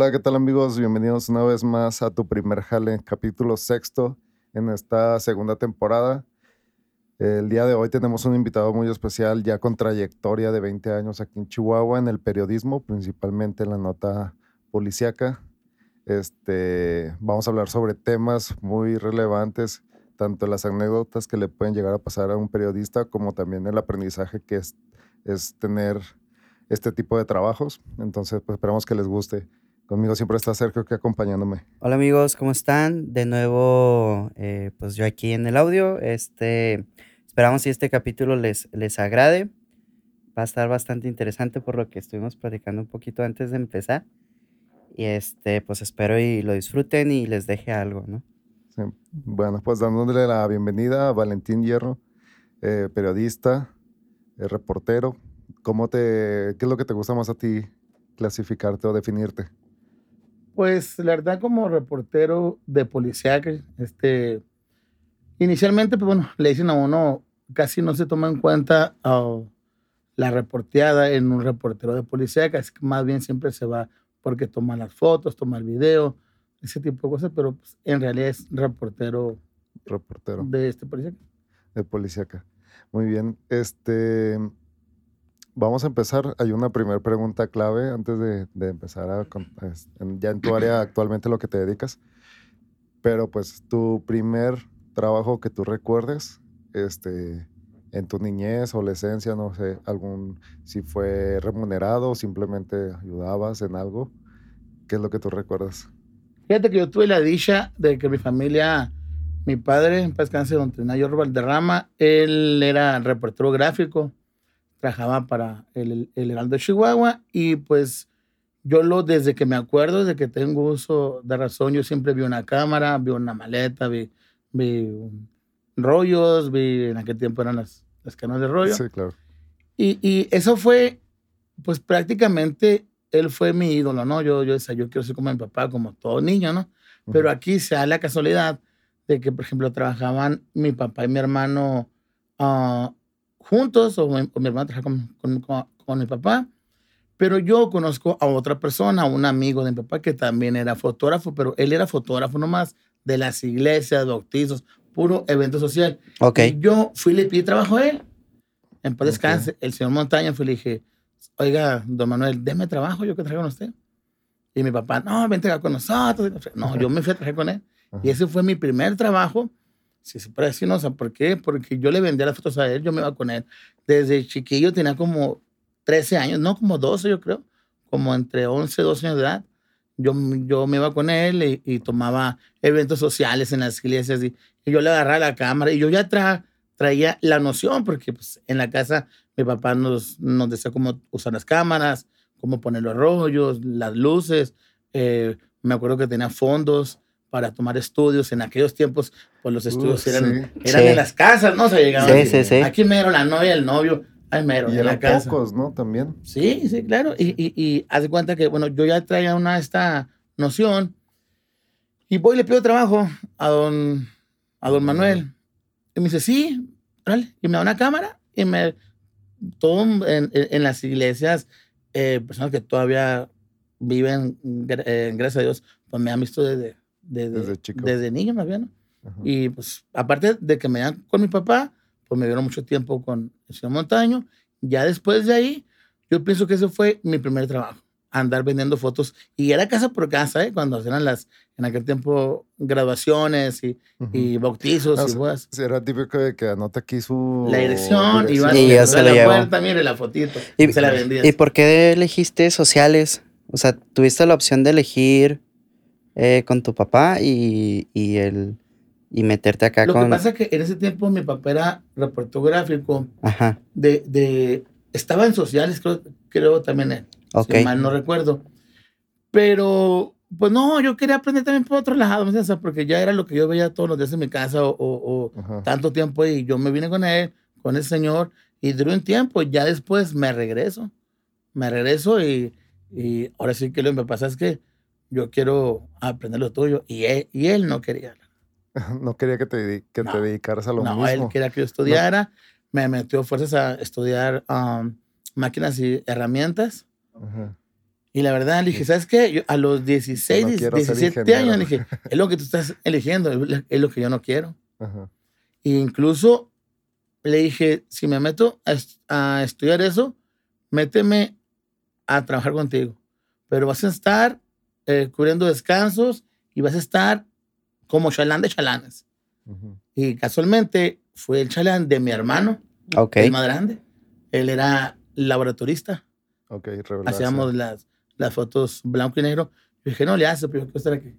Hola, ¿qué tal amigos? Bienvenidos una vez más a tu primer jale, capítulo sexto en esta segunda temporada. El día de hoy tenemos un invitado muy especial, ya con trayectoria de 20 años aquí en Chihuahua, en el periodismo, principalmente en la nota policíaca. Este, vamos a hablar sobre temas muy relevantes, tanto las anécdotas que le pueden llegar a pasar a un periodista, como también el aprendizaje que es, es tener este tipo de trabajos. Entonces, pues esperamos que les guste. Conmigo siempre está Sergio aquí acompañándome. Hola amigos, ¿cómo están? De nuevo, eh, pues yo aquí en el audio. Este, esperamos que este capítulo les, les agrade. Va a estar bastante interesante por lo que estuvimos platicando un poquito antes de empezar. Y este, pues espero y lo disfruten y les deje algo, ¿no? Sí. Bueno, pues dándole la bienvenida a Valentín Hierro, eh, periodista, eh, reportero. ¿Cómo te, ¿Qué es lo que te gusta más a ti clasificarte o definirte? Pues la verdad como reportero de policía, este, inicialmente, pues bueno, le dicen a uno, casi no se toma en cuenta uh, la reporteada en un reportero de policía, que más bien siempre se va porque toma las fotos, toma el video, ese tipo de cosas, pero pues, en realidad es reportero, reportero de este policía. De policíaca. Muy bien. Este, vamos a empezar. Hay una primera pregunta clave antes de, de empezar a, ya en tu área actualmente lo que te dedicas. Pero pues tu primer trabajo que tú recuerdes, este, en tu niñez, adolescencia, no sé, algún, si fue remunerado o simplemente ayudabas en algo, ¿qué es lo que tú recuerdas? Fíjate que yo tuve la dicha de que mi familia, mi padre, en paz cáncer, don Trinayor Valderrama, él era reportero gráfico, trabajaba para el, el Heraldo de Chihuahua y pues yo lo, desde que me acuerdo, desde que tengo uso de razón, yo siempre vi una cámara, vi una maleta, vi, vi rollos, vi, en aquel tiempo eran las, las canas de rollo. Sí, claro. Y, y, eso fue, pues prácticamente, él fue mi ídolo, ¿no? Yo, yo decía, yo quiero ser como mi papá, como todo niño, ¿no? Pero aquí se da la casualidad de que, por ejemplo, trabajaban mi papá y mi hermano uh, juntos, o mi, o mi, hermano trabajaba con, con, con mi papá, pero yo conozco a otra persona, un amigo de mi papá que también era fotógrafo, pero él era fotógrafo nomás de las iglesias, bautizos, puro evento social. Ok. Y yo fui y le pedí trabajo a él. En paz descanse. El señor Montaña fue y le dije, oiga, don Manuel, déme trabajo, yo que traigo con usted. Y mi papá, no, vente acá con nosotros. No, yo me fui a trabajar con él. Y ese fue mi primer trabajo. Se puede decir, no, sé ¿por qué? Porque yo le vendía las fotos a él, yo me iba con él. Desde chiquillo tenía como 13 años, no, como 12 yo creo, como entre 11 y 12 años de edad yo, yo me iba con él y, y, tomaba eventos sociales en las iglesias y, y, yo le agarraba la cámara y yo ya tra, traía la noción porque pues, en la casa mi papá nos, nos decía cómo usar las cámaras, cómo poner los rollos, las luces. Eh, me acuerdo que tenía fondos para tomar estudios. En aquellos tiempos, pues los estudios uh, eran, sí. eran sí. en las casas, ¿no? Se llegaban. Sí, sí, sí. Aquí mero la novia, el novio. Ay, mero, y en eran la casa. pocos, ¿no? También. Sí, sí, claro. Y, y, y haz de cuenta que, bueno, yo ya traía una esta noción y voy y le pido trabajo a don, a don Manuel. Y me dice, sí, dale. Y me da una cámara y me... Todo en, en, en las iglesias, eh, personas que todavía viven, eh, gracias a Dios, pues me han visto desde, desde, desde, chico. desde niño más bien. ¿no? Y pues aparte de que me dan con mi papá, pues me dieron mucho tiempo con el señor Montaño. Ya después de ahí, yo pienso que ese fue mi primer trabajo, andar vendiendo fotos. Y era casa por casa, ¿eh? cuando eran las, en aquel tiempo, graduaciones y, uh -huh. y bautizos. No, y bodas. Era típico de que anota aquí su... La dirección, dirección. y ya se la llevó. puerta, mire la fotito, ¿Y, y se la vendía. ¿Y por qué elegiste sociales? O sea, tuviste la opción de elegir eh, con tu papá y, y el y meterte acá Lo con... que pasa es que en ese tiempo mi papá era reportero gráfico. Ajá. De, de, estaba en sociales, creo, creo también él. Okay. Si mal no recuerdo. Pero, pues no, yo quería aprender también por otro lado, ¿me entiendes? Porque ya era lo que yo veía todos los días en mi casa o, o, o tanto tiempo y yo me vine con él, con el señor y duró un tiempo. Ya después me regreso. Me regreso y, y ahora sí que lo que me pasa es que yo quiero aprender lo tuyo y él, y él no quería. No quería que te, que no, te dedicaras a lo no, mismo. él quería que yo estudiara. No. Me metió fuerzas a estudiar um, máquinas y herramientas. Y la verdad, le dije, ¿sabes qué? Yo a los 16, Yo no quiero ser 17 años, le dije, es lo que tú estás eligiendo, es lo que yo no quiero. E incluso le dije, si me meto a, a estudiar eso, méteme a trabajar contigo. Pero vas a estar eh, cubriendo descansos y vas a estar como chalán de chalanes. ujú. Y casualmente fue el chalán de mi hermano, Ok. el más grande. Él era laboratorista. Ok, revelación. Hacíamos las, las fotos blanco y negro. Yo dije, no le hace, pero yo quiero estar aquí.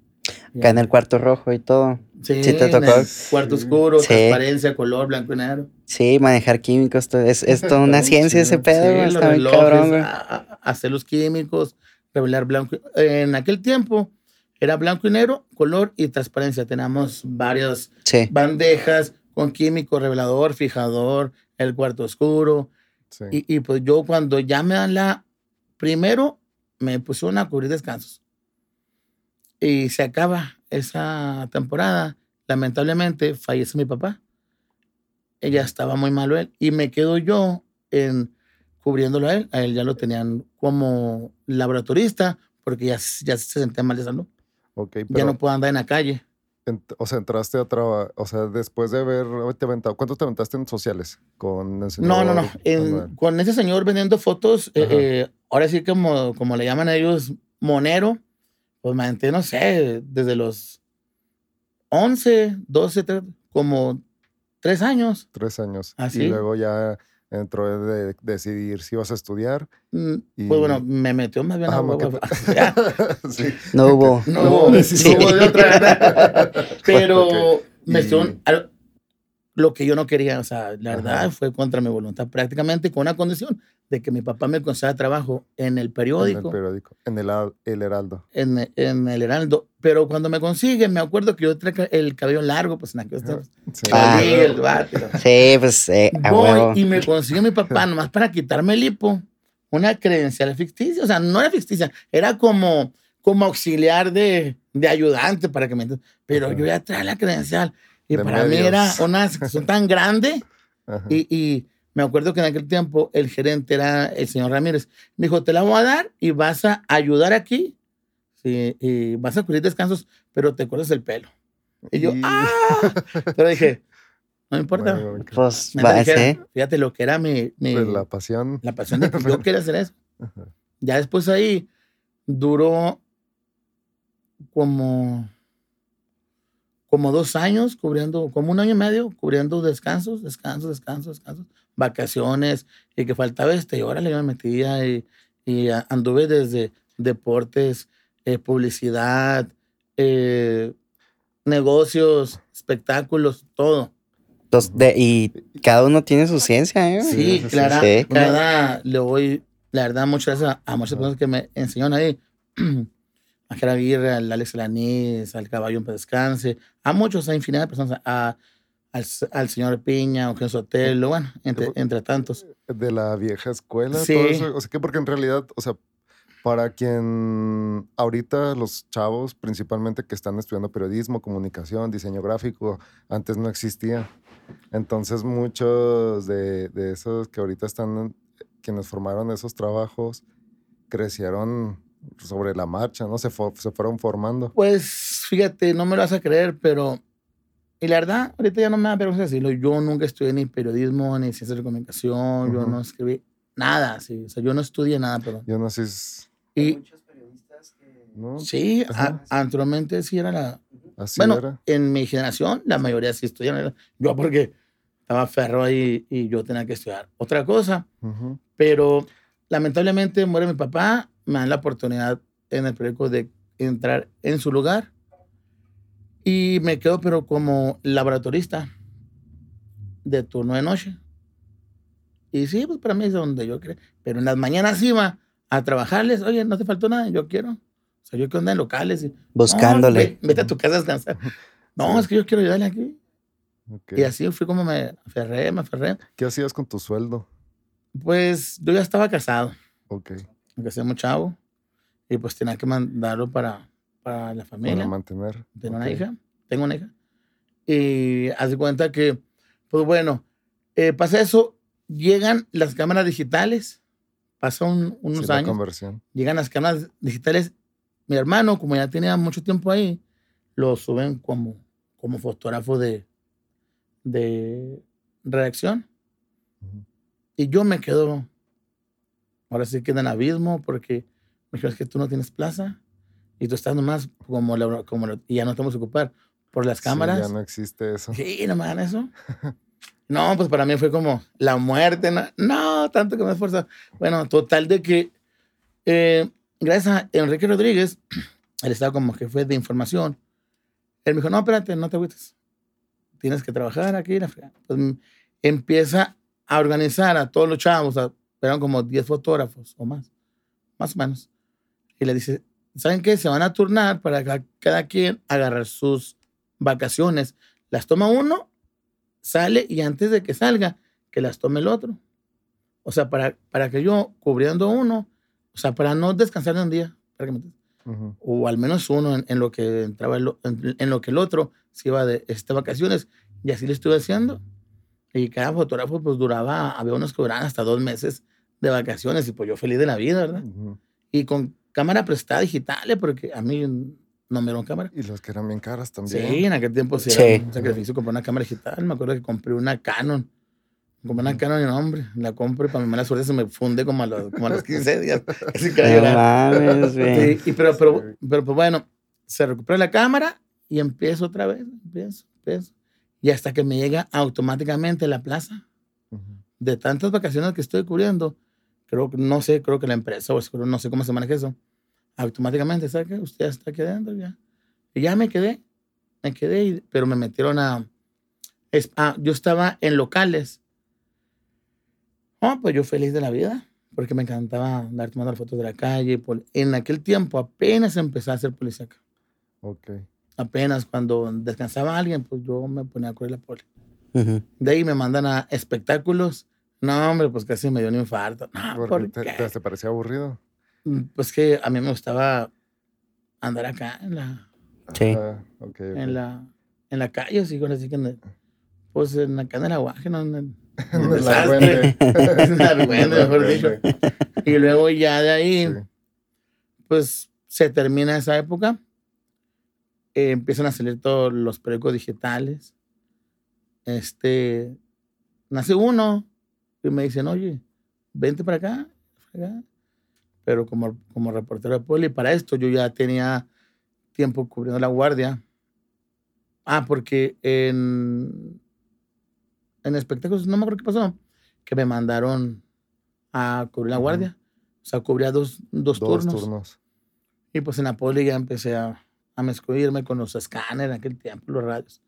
Acá en el cuarto rojo y todo. Sí, ¿Sí te en tocó? el Cuarto Sí. oscuro, Sí. transparencia, color, blanco y negro. Sí, manejar químicos, todo- es, es toda una ciencia ese pedo, Sí, está muy relojes, cabrón, güey. a- a- hacer los químicos, revelar blanco. En aquel tiempo era blanco y negro, color y transparencia. Teníamos varias Sí, bandejas con químico, revelador, fijador, el cuarto oscuro. Sí. Y, y pues yo cuando ya me dan la... Primero me pusieron a cubrir descansos. Y se acaba esa temporada. Lamentablemente fallece mi papá. Ella estaba muy malo él. Y me quedo yo en cubriéndolo a él. A él ya lo tenían como laboratorista porque ya, ya se sentía mal de salud. Ok, ya pero, no puedo andar en la calle. ent- o sea, entraste a trabajar, o sea, después de haber te aventado, ¿cuánto te aventaste en sociales? Con el No, no, no. señor En- con ese señor vendiendo fotos, eh, eh, ahora sí como, como le llaman a ellos, monero, pues me aventé, no sé, desde los 11, 12, tre- como tres años. Tres años. ¿Ah, Y luego ya entró de decidir si ibas a estudiar. Mm, Y- Pues bueno, me metió más bien Ajá, a huevo. que- sí. no hubo. No, No, hubo- sí. no hubo de otra. Pero Ok. me Y- lo que yo no quería, o sea, la Ajá. verdad fue contra mi voluntad, prácticamente con una condición de que mi papá me consiguiera trabajo en el En periódico. el periódico. En el, el Heraldo. en, en el Heraldo. Pero cuando me consigue, me acuerdo que yo traía el cabello largo, pues en aquellos tiempos. Sí. Ah. El. Sí, pues, eh. Voy y me consigue mi papá nomás para quitarme el hipo. Una credencial ficticia. O sea, no era ficticia, era como, como auxiliar de, de ayudante para que me entiendas. Pero Ajá. yo ya traía la credencial. Y De para mí era una sección tan grande. Y, y me acuerdo que en aquel tiempo el gerente era el señor Ramírez. Me dijo, te la voy a dar y vas a ayudar aquí. Sí, y vas a cubrir descansos, pero te cortas el pelo. Y yo, Y- ¡ah! Pero dije, no me importa. Bueno. Pues, Me va, dijeron, sí. Fíjate lo que era mi, mi- Pues la la, pasión. pasión de que yo quería hacer eso. Ajá. Ya después ahí duró como, como dos años cubriendo, como un año y medio cubriendo descansos, descansos, descansos, descansos, vacaciones y que faltaba este y órale, yo me metía y, y anduve desde deportes, eh, publicidad, eh, negocios, espectáculos, todo. Entonces, de- y cada uno tiene su ciencia, ¿eh? Sí, sí, sí. Clara, le voy, la verdad, muchas gracias a, a muchas personas que me enseñaron ahí. A Jera Aguirre, al Alex Lanís, al Caballo en Descanse, a muchos, a infinidad de personas, a, al, al señor Piña, a Eugenio Sotelo, bueno, entre, entre tantos. de la vieja escuela, Sí. todo eso. O sea, que porque en realidad, o sea, para quien ahorita los chavos, principalmente que están estudiando periodismo, comunicación, diseño gráfico, antes no existía. Entonces muchos de, de esos que ahorita están, quienes formaron esos trabajos, crecieron sobre la marcha, ¿no? Se, fo- se fueron formando. Pues fíjate, no me lo vas a creer, pero. Y la verdad, ahorita ya no me da vergüenza decirlo. Yo nunca estudié ni periodismo, ni ciencias de comunicación, yo Ujú. no escribí nada, sí. O sea, yo no estudié nada, perdón. Yo no sé, si- Y ¿no? sí, a- anteriormente sí era la, Así bueno, era. en mi generación, la mayoría sí estudiaron. Yo porque estaba ferro ahí y yo tenía que estudiar otra cosa. Ujú. Pero lamentablemente muere mi papá, me dan la oportunidad en el periódico de entrar en su lugar y me quedo pero como laboratorista de turno de noche. Y sí, pues para mí es donde yo creo. Pero en las mañanas iba a trabajarles, oye, no te faltó nada, yo quiero. O sea, yo quiero andar en locales. Y, Buscándole. "No, ve- vete a tu casa a descansar. No, es que yo quiero ayudarle aquí. Ok. Y así fui como me aferré, me aferré. ¿Qué hacías con tu sueldo? Pues yo ya estaba casado, Ok. Me casé muy chavo. Y pues tenía que mandarlo para, para la Para familia. mantener. Tengo ok. una hija, tengo una hija. Y haz de cuenta que, pues bueno, eh, pasa eso, llegan las cámaras digitales pasan Sí, unos la años, conversión. llegan las cámaras digitales. Mi hermano, como ya tenía mucho tiempo ahí, lo suben como, como fotógrafo de, de redacción. Y yo me quedo, ahora sí queda en abismo, porque me dijeron, es que tú no tienes plaza y tú estás nomás como, la- como la- y ya no te vamos a ocupar por las Sí, cámaras. ya no existe eso. Sí, no me dan eso. No, pues para mí fue como la muerte. No, no tanto que me esfuerzo. Bueno, total de que eh, gracias a Enrique Rodríguez, él estaba como jefe de información. Él me dijo, no, espérate, no te agüites. Tienes que trabajar aquí. la fregada". Pues mm, empieza a organizar a todos los chavos, a- eran como 10 fotógrafos o más, más o menos. Y le dice, ¿saben qué? Se van a turnar para que cada quien agarrar sus vacaciones. Las toma uno, sale y antes de que salga, que las tome el otro. O sea, para, para que yo, cubriendo uno, o sea, para no descansar de un día, para que me entiendas, Ujú. o al menos uno en, en lo que entraba, el en, en lo que el otro se iba de estas vacaciones. Y así lo estuve haciendo. Y cada fotógrafo pues duraba, había unos que duraban hasta dos meses de vacaciones y pues yo feliz de la vida, ¿verdad? Ujú. Y con cámara prestada digital, porque a mí no me dieron cámara. Y los que eran bien caras también. Sí, en aquel tiempo sí, Sí. era un sacrificio comprar una cámara digital. Me acuerdo que compré una Canon. Compré una. Canon y no, hombre, la compro y para mi mala suerte se me funde como a los, como a los 15 días. Así que No mames. Sí, y pero, pero, Sí. pero, pues bueno, se recupera la cámara y empiezo otra vez, empiezo, empiezo. Y hasta que me llega automáticamente la plaza. Ujú. De tantas vacaciones que estoy cubriendo, creo que, no sé, creo que la empresa o seguro, no sé cómo se maneja eso, automáticamente, ¿sabe qué? Usted ya está adentro ya. Y ya me quedé, me quedé, y- pero me metieron a... es- ah, yo estaba en locales. Ah, pues yo feliz de la vida, porque me encantaba andar tomando fotos de la calle. pol- En aquel tiempo apenas empecé a hacer policía. Ok. Apenas cuando descansaba alguien, pues yo me ponía a correr la poli. Ujú. De ahí me mandan a espectáculos. No, hombre, pues casi me dio un infarto. No, ¿por te, qué? te- te parecía aburrido. Mm, Pues que a mí me gustaba andar acá en la, Sí. Ajá, ok, ok. en la, en la calle, así, con así que en el- pues en acá en el aguaje, ¿no? En el, en el desastre. En argüende, mejor dicho. Y luego ya de ahí, Sí. pues se termina esa época. Eh, empiezan a salir todos los periódicos digitales. Este, nace uno y me dicen, oye, vente para acá. para acá". Pero como, como reportero de poli, para esto yo ya tenía tiempo cubriendo la guardia. Ah, porque en, en espectáculos, no me acuerdo qué pasó, que me mandaron a cubrir la guardia. O sea, cubría dos, dos, Dos turnos. turnos. Y pues en la poli ya empecé a, a mezclarme con los escáneres en aquel tiempo, los radios.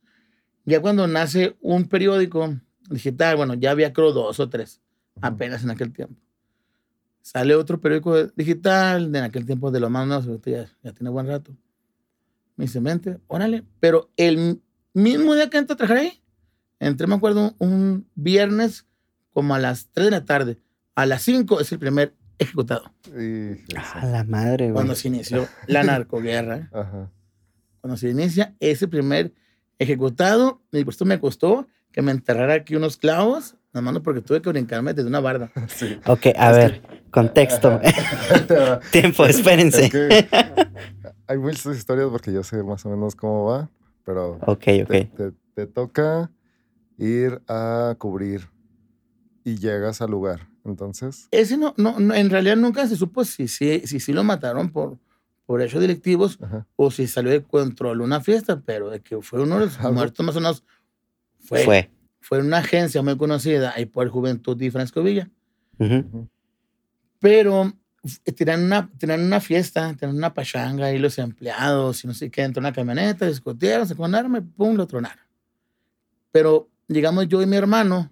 Ya cuando nace un periódico digital, bueno, ya había creo dos o tres, apenas en aquel tiempo. Sale otro periódico digital, de en aquel tiempo de los más nuevos, ya, ya tiene buen rato. Me dice, vente, órale. Pero el mismo día que entré a trabajar ahí, entré, me acuerdo, un, viernes como a las 3 de la tarde. A las 5 es el primer ejecutado. Y, sí. A la madre, güey. Cuando se inició la narcoguerra. Ajá. Cuando se inicia ese primer ejecutado, y por esto me costó que me enterrara aquí unos clavos, nada más porque tuve que brincarme desde una barda. Sí. Ok, a ver, contexto. Tiempo, espérense. Es que hay muchas historias porque yo sé más o menos cómo va, pero Ok, te, ok. te- te toca ir a cubrir y llegas al lugar. Entonces, Ese no, no, no, en realidad nunca se supo si sí si, si, lo mataron por, por hechos delictivos ajá, o si salió de control una fiesta, pero de que fue uno de los muertos más o menos, fue, Fue. fue en una agencia muy conocida ahí por Juventud y Francisco Villa. Ujú. ujú, Pero f- tenían una, tenían una fiesta, tenían una pachanga ahí los empleados y no sé qué, entró una camioneta, discutieron, se con arma y pum, lo tronaron. Pero llegamos yo y mi hermano,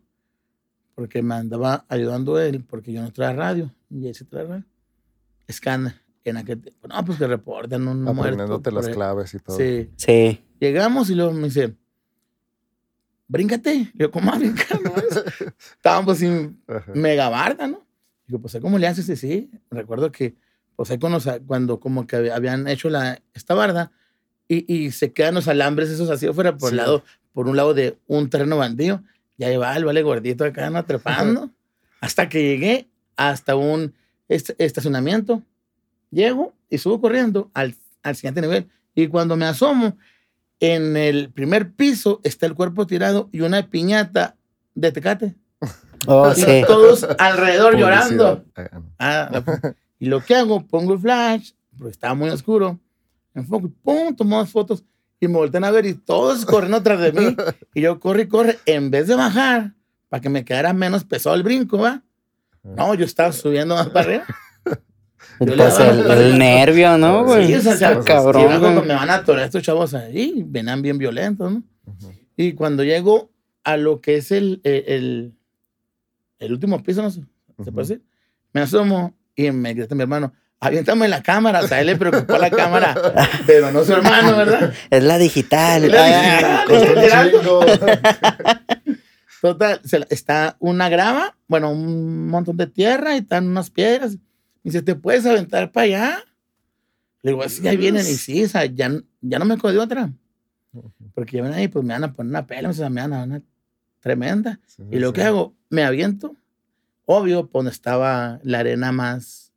porque me andaba ayudando él, porque yo no traía radio, y él sí trae radio. Escáner, en aquel tiempo. No, pues que reportan un muerto. aprendiéndote las ahí. claves y todo. Sí. Sí. Llegamos y luego me dice, bríncate. Le digo, ¿cómo a brincar? Estábamos sin, Ajá. mega barda, ¿no? Digo, pues, ¿cómo le haces? Sí, sí. Recuerdo que, pues, ahí cuando, cuando como que hab- habían hecho la, esta barda y, y se quedan los alambres esos así afuera por, el Sí. lado, por un lado de un terreno baldío. Ya iba el vale gordito acá, ¿no? Trepando. hasta que llegué hasta un estacionamiento. Llego y subo corriendo al, al siguiente nivel. Y cuando me asomo, en el primer piso está el cuerpo tirado y una piñata de tecate. Oh, Y sí. todos alrededor llorando. Publicidad. Ah, no. Ah, la- y lo que hago, pongo el flash, porque estaba muy oscuro, enfoco y pum, tomamos fotos y me voltean a ver y todos corriendo atrás de mí. Y yo corre y corre, en vez de bajar, para que me quedara menos pesado el brinco, ¿va? No, yo estaba subiendo más para arriba. Yo Pues el, el nervio, ¿no, güey? Sí, o sea, Está cabrón, y luego güey. me van a atorar estos chavos ahí, venían bien violentos, ¿no? Y cuando llego a lo que es el, el, el- el último piso, no sé, ¿se Ujú. puede decir? Me asomo y me grita mi hermano, aviéntame la cámara. O sea, a él le preocupó la cámara, pero no su hermano, ¿verdad? Es la digital. Es la Ah, digital. Total, se la- está una grava, bueno, un montón de tierra y están unas piedras. Me dice, ¿te puedes aventar para allá? Le digo, sí, ahí vienen. Y sí, o sea, ya, ya no me codió otra. Porque ya ven ahí, pues me van a poner una pela, o sea, me van a una tremenda. Sí, Y lo sí. que hago, me aviento, obvio, por donde estaba la arena más,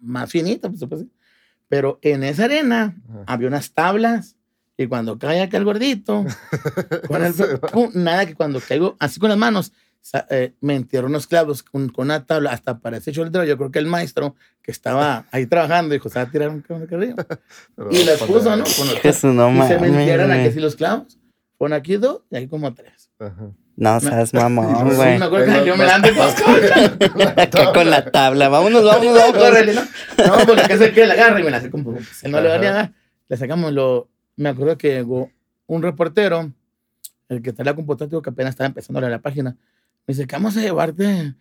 más finita, pues, decir. Pero en esa arena Ajá. había unas tablas. Y cuando cae acá el gordito, con el- pum, nada que cuando caigo así con las manos, eh, me entierro unos clavos con, con una tabla, hasta parece choldero. Yo creo que el maestro que estaba ahí trabajando dijo, se va a tirar un cabrón de arriba. Y las puso, ¿no? Con los Jesús, no y se me entierran aquí mames. así los clavos. Pon aquí dos y aquí como tres. Ajá. No seas mamón, Sí, güey. me acuerdo que Pero yo me la ando y pues, Acá con la tabla. Vámonos, vámonos, No, vámonos. córrele, ¿no? No, porque acá se que la agarra y me la hace como, pues, no le Ajá. dar. Le sacamos lo, me acuerdo que llegó un reportero, el que está en la computadora, que apenas estaba empezando a leer la página, me dice, ¿qué vamos a llevarte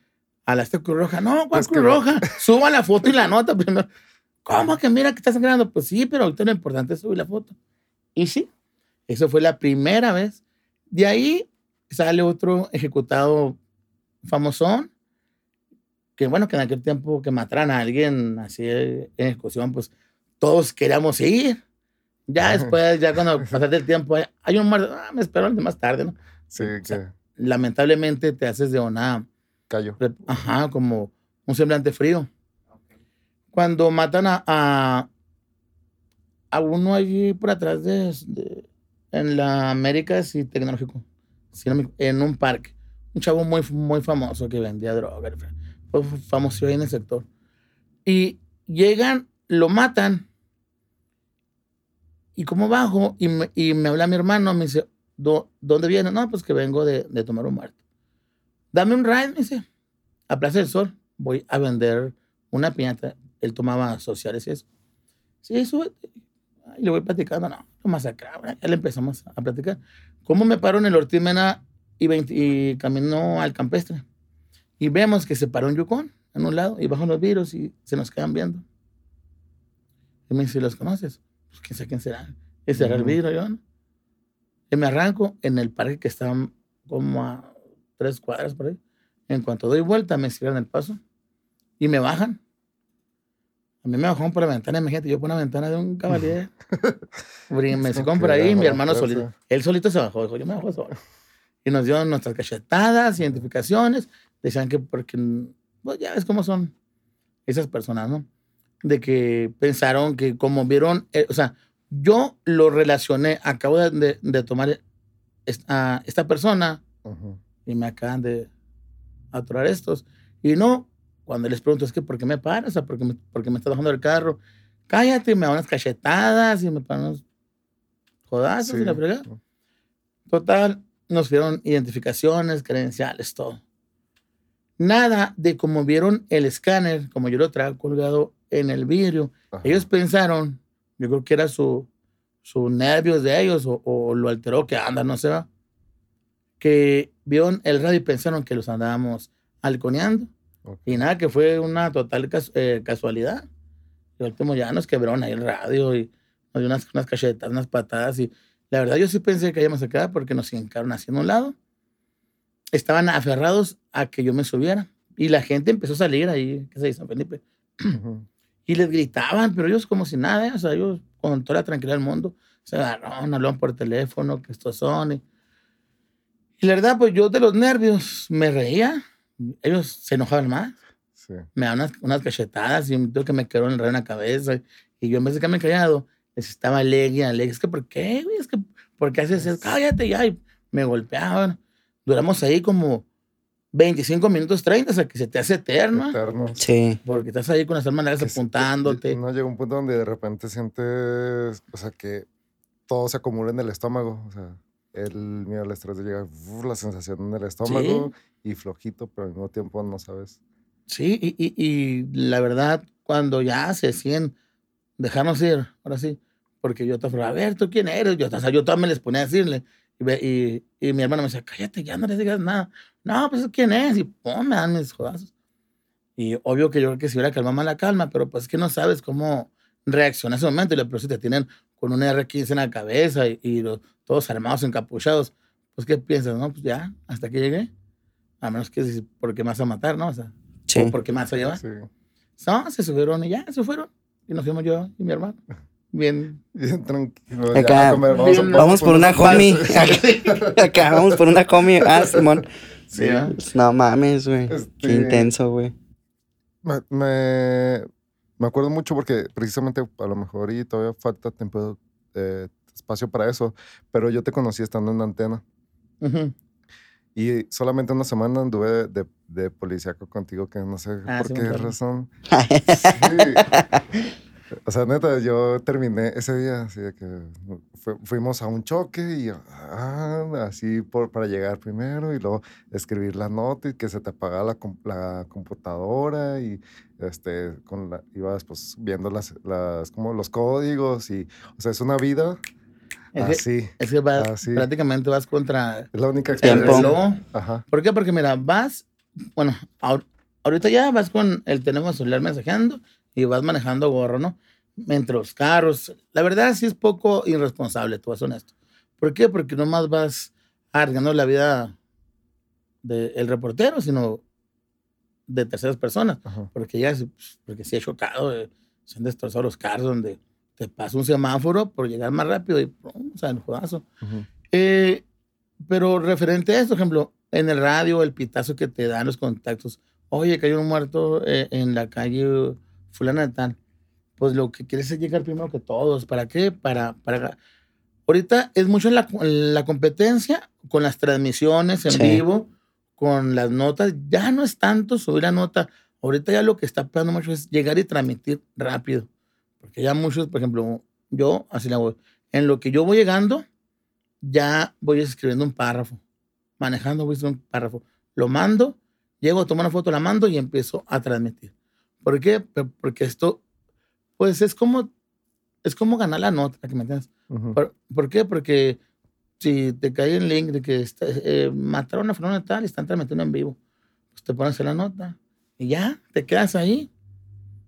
a la Cruz Roja? No, ¿cuál Es que Cruz. Roja? Suba la foto y la nota primero. ¿Cómo que mira que estás sangrando? Pues sí, pero ahorita lo importante es subir la foto. Y sí, eso fue la primera vez. De ahí sale otro ejecutado famosón, que bueno, que en aquel tiempo que mataran a alguien así en ejecución, pues todos queríamos ir. Ya Ajá. después, ya cuando pasaste el tiempo, hay- un muerto, ah, me espero más tarde, ¿no? Sí, O sea, que Lamentablemente te haces de una, cayó. ajá, como un semblante frío. Cuando matan a, a, a uno allí por atrás de, de- en la Américas y Tecnológico, en un parque, un chavo muy, muy famoso que vendía droga, fue famoso ahí en el sector. Y llegan, lo matan, y como bajo, y me, y me habla mi hermano, me dice, "¿Dó- ¿dónde viene? No, pues que vengo de, de tomar un muerto. Dame un ride, me dice, a Plaza del Sol, voy a vender una piñata. Él tomaba sociales y eso. Sí, súbete. Y le voy platicando, no, lo masacraba. Ya le empezamos a platicar. ¿Cómo me paro en el Ortiz Mena y, 20 y camino al campestre? Y vemos que se paró un Yukon en un lado y bajan los virus y se nos quedan viendo. Y me dice, ¿los conoces? Pues quién sabe quién será. Ese era el vidrio, yo, ¿no? Y me arranco en el parque que está como a tres cuadras por ahí. En cuanto doy vuelta, me cierran el paso y me bajan. A mí me bajaron por la ventana, imagínate, yo por una ventana de un caballero. Me secó por ahí, mi hermano solito. Él solito se bajó, dijo, yo me bajo solo. Y nos dio nuestras cachetadas, identificaciones. Decían que porque, pues ya ves cómo son esas personas, ¿no? De que pensaron que como vieron, eh, o sea, yo lo relacioné, acabo de, de- tomar es- a esta persona y me acaban de atorar estos. Y no, cuando les pregunto, es que ¿por qué me paras? O sea, ¿por qué me, por qué me estás bajando del carro? Cállate, me dan unas cachetadas y me paran unos jodazos y la fregada. Total, nos dieron identificaciones, credenciales, todo. Nada de como vieron el escáner, como yo lo traía colgado en el vidrio. Ajá. Ellos pensaron, yo creo que era su, su nervios de ellos o, o lo alteró que anda, no sé, va, que vieron el radio y pensaron que los andábamos halconeando. Ok. Y nada, que fue una total cas- eh, casualidad. Y último ya nos quebraron ahí el radio y nos dio unas, unas cachetas, unas patadas. Y la verdad yo sí pensé que íbamos a quedar porque nos hincaron hacia un lado. Estaban aferrados a que yo me subiera. Y la gente empezó a salir ahí, ¿qué se dice, San Felipe? Ujú. Y les gritaban, pero ellos como si nada, ¿eh? o sea, ellos con toda la tranquilidad del mundo, se agarraron, hablaban por teléfono, que estos son. Y, y la verdad, pues yo de los nervios me reía, ellos se enojaban más. Sí. me dan unas, unas cachetadas y tengo que me quedó en el en la cabeza. Y yo en vez de quedarme callado, les estaba alegre, alegre. Es que, ¿por qué, güey? Es que, ¿por qué haces eso? Cállate ya. Y me golpeaban. Duramos ahí como 25 minutos 30, o sea, que se te hace eterno. Eterno. Sí. Porque estás ahí con las hermanas sí, apuntándote. No llega un punto donde de repente sientes, o sea, que todo se acumula en el estómago. O sea, el miedo al estrés llega, uf, la sensación en el estómago y flojito, pero al mismo tiempo no sabes. Sí, y, y, y la verdad, cuando ya se deciden dejarnos ir, ahora sí, porque yo te a ver, ¿tú quién eres? Yo, o sea, yo también les ponía a decirle. Y, y, y mi hermano me decía, cállate, ya no les digas nada. No, pues ¿quién es? Y pum, me dan mis jodazos. Y obvio que yo creo que si hubiera calmado más la calma, pero pues es que no sabes cómo reaccionar en ese momento. Y peor si te tienen con un R15 en la cabeza y, y los- todos armados, encapuchados, pues ¿qué piensas? No, pues ya, hasta que llegué. A menos que si, ¿por qué me vas a matar, no? O sea, Sí. ¿o ¿por qué me vas a llevar? Sí. No, se subieron y ya, se fueron. Y nos fuimos yo y mi hermano. Bien. Bien tranquilo. Acá, bien, a- Vamos por una tacos. Acá, vamos por una homie. Ah, Simón. Sí, ¿verdad? No mames, güey. Qué Este- intenso, güey. Me, me, me acuerdo mucho porque precisamente a lo mejor y todavía falta tiempo, eh, espacio para eso, pero yo te conocí estando en la antena y solamente una semana anduve de, de policíaco contigo que no sé Ah, por sí qué razón. Sí. O sea, neta, yo terminé ese día así de que fu- fuimos a un choque y ah, así por, para llegar primero y luego escribir la nota y que se te apagaba la, la computadora y este con la, ibas pues viendo las, las como los códigos y o sea, es una vida Es que, así. es que vas- Así. prácticamente vas contra Es la única experiencia. Ajá. ¿Por qué? Porque mira, vas, bueno, ahor- ahorita ya vas con el teléfono celular mensajeando y vas manejando gorro, ¿no? Entre los carros. La verdad sí es poco irresponsable, tú vas honesto. ¿Por qué? Porque no más vas arriesgando la vida del reportero, sino de terceras personas. ajá. Porque ya, pues, porque sí he chocado, eh, se han destrozado los carros donde te pasa un semáforo por llegar más rápido y ¡pum! sea, el jodazo. ujú. Eh, pero referente a esto, por ejemplo, en el radio, el pitazo que te dan los contactos, oye, cayó un muerto eh, en la calle fulana de tal, pues lo que quieres es llegar primero que todos. ¿Para qué? Para, para... Ahorita es mucho la, la competencia con las transmisiones en Sí. vivo, con las notas. Ya no es tanto subir la nota. Ahorita ya lo que está pegando mucho es llegar y transmitir rápido. Porque ya muchos, por ejemplo, yo así la voy. En lo que yo voy llegando, ya voy escribiendo un párrafo. Manejando voy escribiendo un párrafo. Lo mando, llego, tomo una foto, la mando y empiezo a transmitir. ¿Por qué? Porque esto, pues es como, es como ganar la nota, ¿que me entiendes? Ujú. ¿Por, por qué? Porque si te cae el link de que está- eh, mataron a de tal y están transmitiendo en vivo, pues te pones en la nota y ya, te quedas ahí.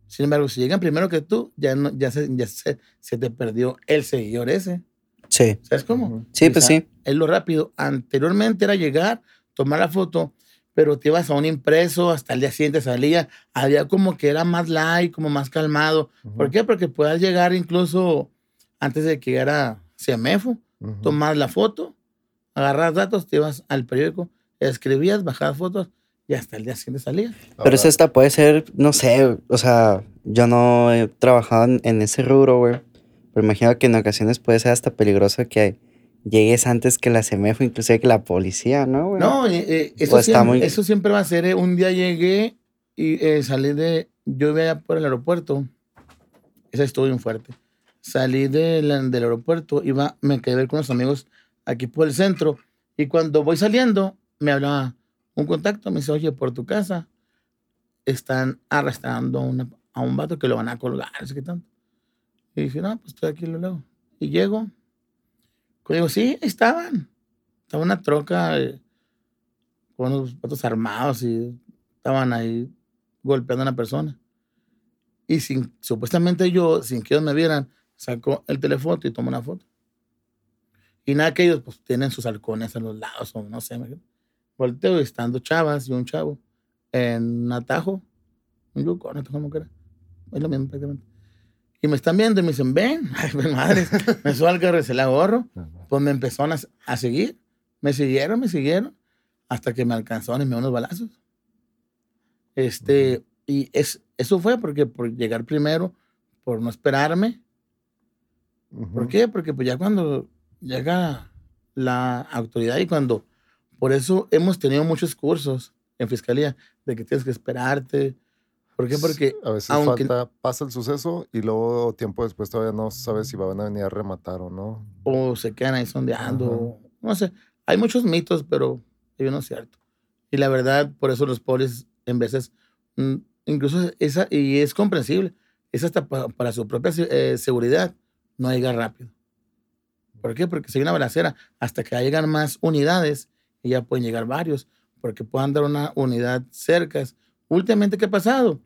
Sin embargo, si llegan primero que tú, ya, no, ya, se, ya se, se te perdió el seguidor ese. Sí. ¿Sabes cómo? Sí, pues sea, sí. Es lo rápido. Anteriormente era llegar, tomar la foto, pero te ibas a un impreso, hasta el día siguiente salía. Había como que era más light, como más calmado. Ujú. ¿Por qué? Porque puedas llegar incluso antes de que llegara CMFO, Ujú. tomar la foto, agarras datos, te ibas al periódico, escribías, bajabas fotos y hasta el día siguiente salías. Pero Ahora, hasta puede ser, no sé, o sea, yo no he trabajado en, ese rubro, güey. Pero imagino que en ocasiones puede ser hasta peligroso que llegues antes que la CEMEFO, inclusive que la policía, ¿no, güey? No, eh, eh, eso, siempre, muy- eso siempre va a ser. eh, Un día llegué y eh, salí de. Yo iba allá por el aeropuerto. Esa estuvo bien fuerte. Salí de la- del aeropuerto, iba, me quedé con unos amigos aquí por el centro. Y cuando voy saliendo, me hablaba un contacto. Me dice, oye, por tu casa están arrastrando a, una- a un vato que lo van a colgar. no sé qué tanto. Y dije, no, pues estoy aquí lo leo. Y llego. Y digo, sí, ahí estaban. Estaba una troca eh, con unos patos armados y estaban ahí golpeando a una persona. Y sin, supuestamente yo, sin que ellos me vieran, saco el teléfono y tomo una foto. Y nada que ellos pues tienen sus halcones a los lados o no sé. Volteo y estando chavas y un chavo en un atajo, un yuco, no sé cómo era. Es lo mismo prácticamente. Y me están viendo y me dicen, ven, ay, ven madres, me subo al carro, se la gorro pues me empezaron a, a seguir. Me siguieron, me siguieron, hasta que me alcanzaron y me dieron unos balazos. Este, y, y es, eso fue porque por llegar primero, por no esperarme. ¿Por qué? Porque pues ya cuando llega la autoridad y cuando, por eso hemos tenido muchos cursos en fiscalía de que tienes que esperarte. ¿Por qué? Porque a veces falta, pasa el suceso y luego tiempo después todavía no sabes si van a venir a rematar o no. O se quedan ahí sondeando. No sé. Hay muchos mitos, pero hay uno cierto. Y la verdad, por eso los polis en veces, mm, incluso esa, y es comprensible, es hasta para, su propia eh, seguridad, no llega rápido. ¿Por qué? Porque si hay una balacera, hasta que llegan más unidades, y ya pueden llegar varios, porque puedan dar una unidad cerca. Últimamente, ¿qué ha pasado?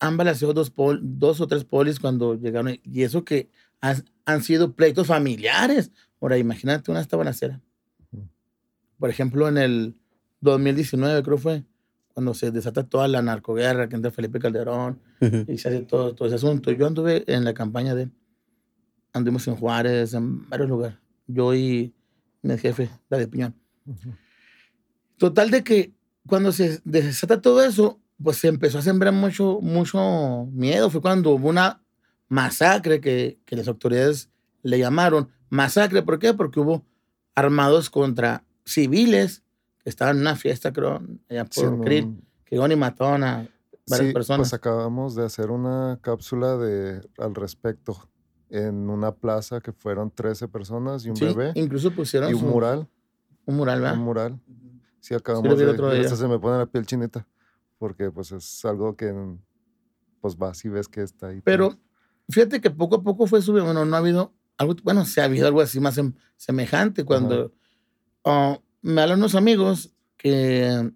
Han balaceado dos, dos o tres polis cuando llegaron, y eso que han, sido pleitos familiares. Ahora, imagínate una esta balacera. Por ejemplo, en el 2019, creo fue, cuando se desata toda la narcoguerra que entra Felipe Calderón y se hace todo, todo ese asunto. Yo anduve en la campaña de anduvimos en Juárez, en varios lugares. Yo y mi jefe, David Piñón. Total de que cuando se desata todo eso, pues se empezó a sembrar mucho, mucho miedo. Fue cuando hubo una masacre que, que las autoridades le llamaron masacre. ¿Por qué? Porque hubo armados contra civiles que estaban en una fiesta, creo, allá por que iban y mataron a varias personas. Pues acabamos de hacer una cápsula de, al respecto en una plaza que fueron 13 personas y un bebé. Incluso pusieron y un mural. Un mural, ¿verdad? Un mural. Sí, acabamos de. Otro se me pone la piel chinita porque pues es algo que pues vas y ves que está ahí. Pero fíjate que poco a poco fue subiendo. Bueno, no ha habido algo, bueno, se ha habido algo así más semejante cuando oh, me hablan unos amigos que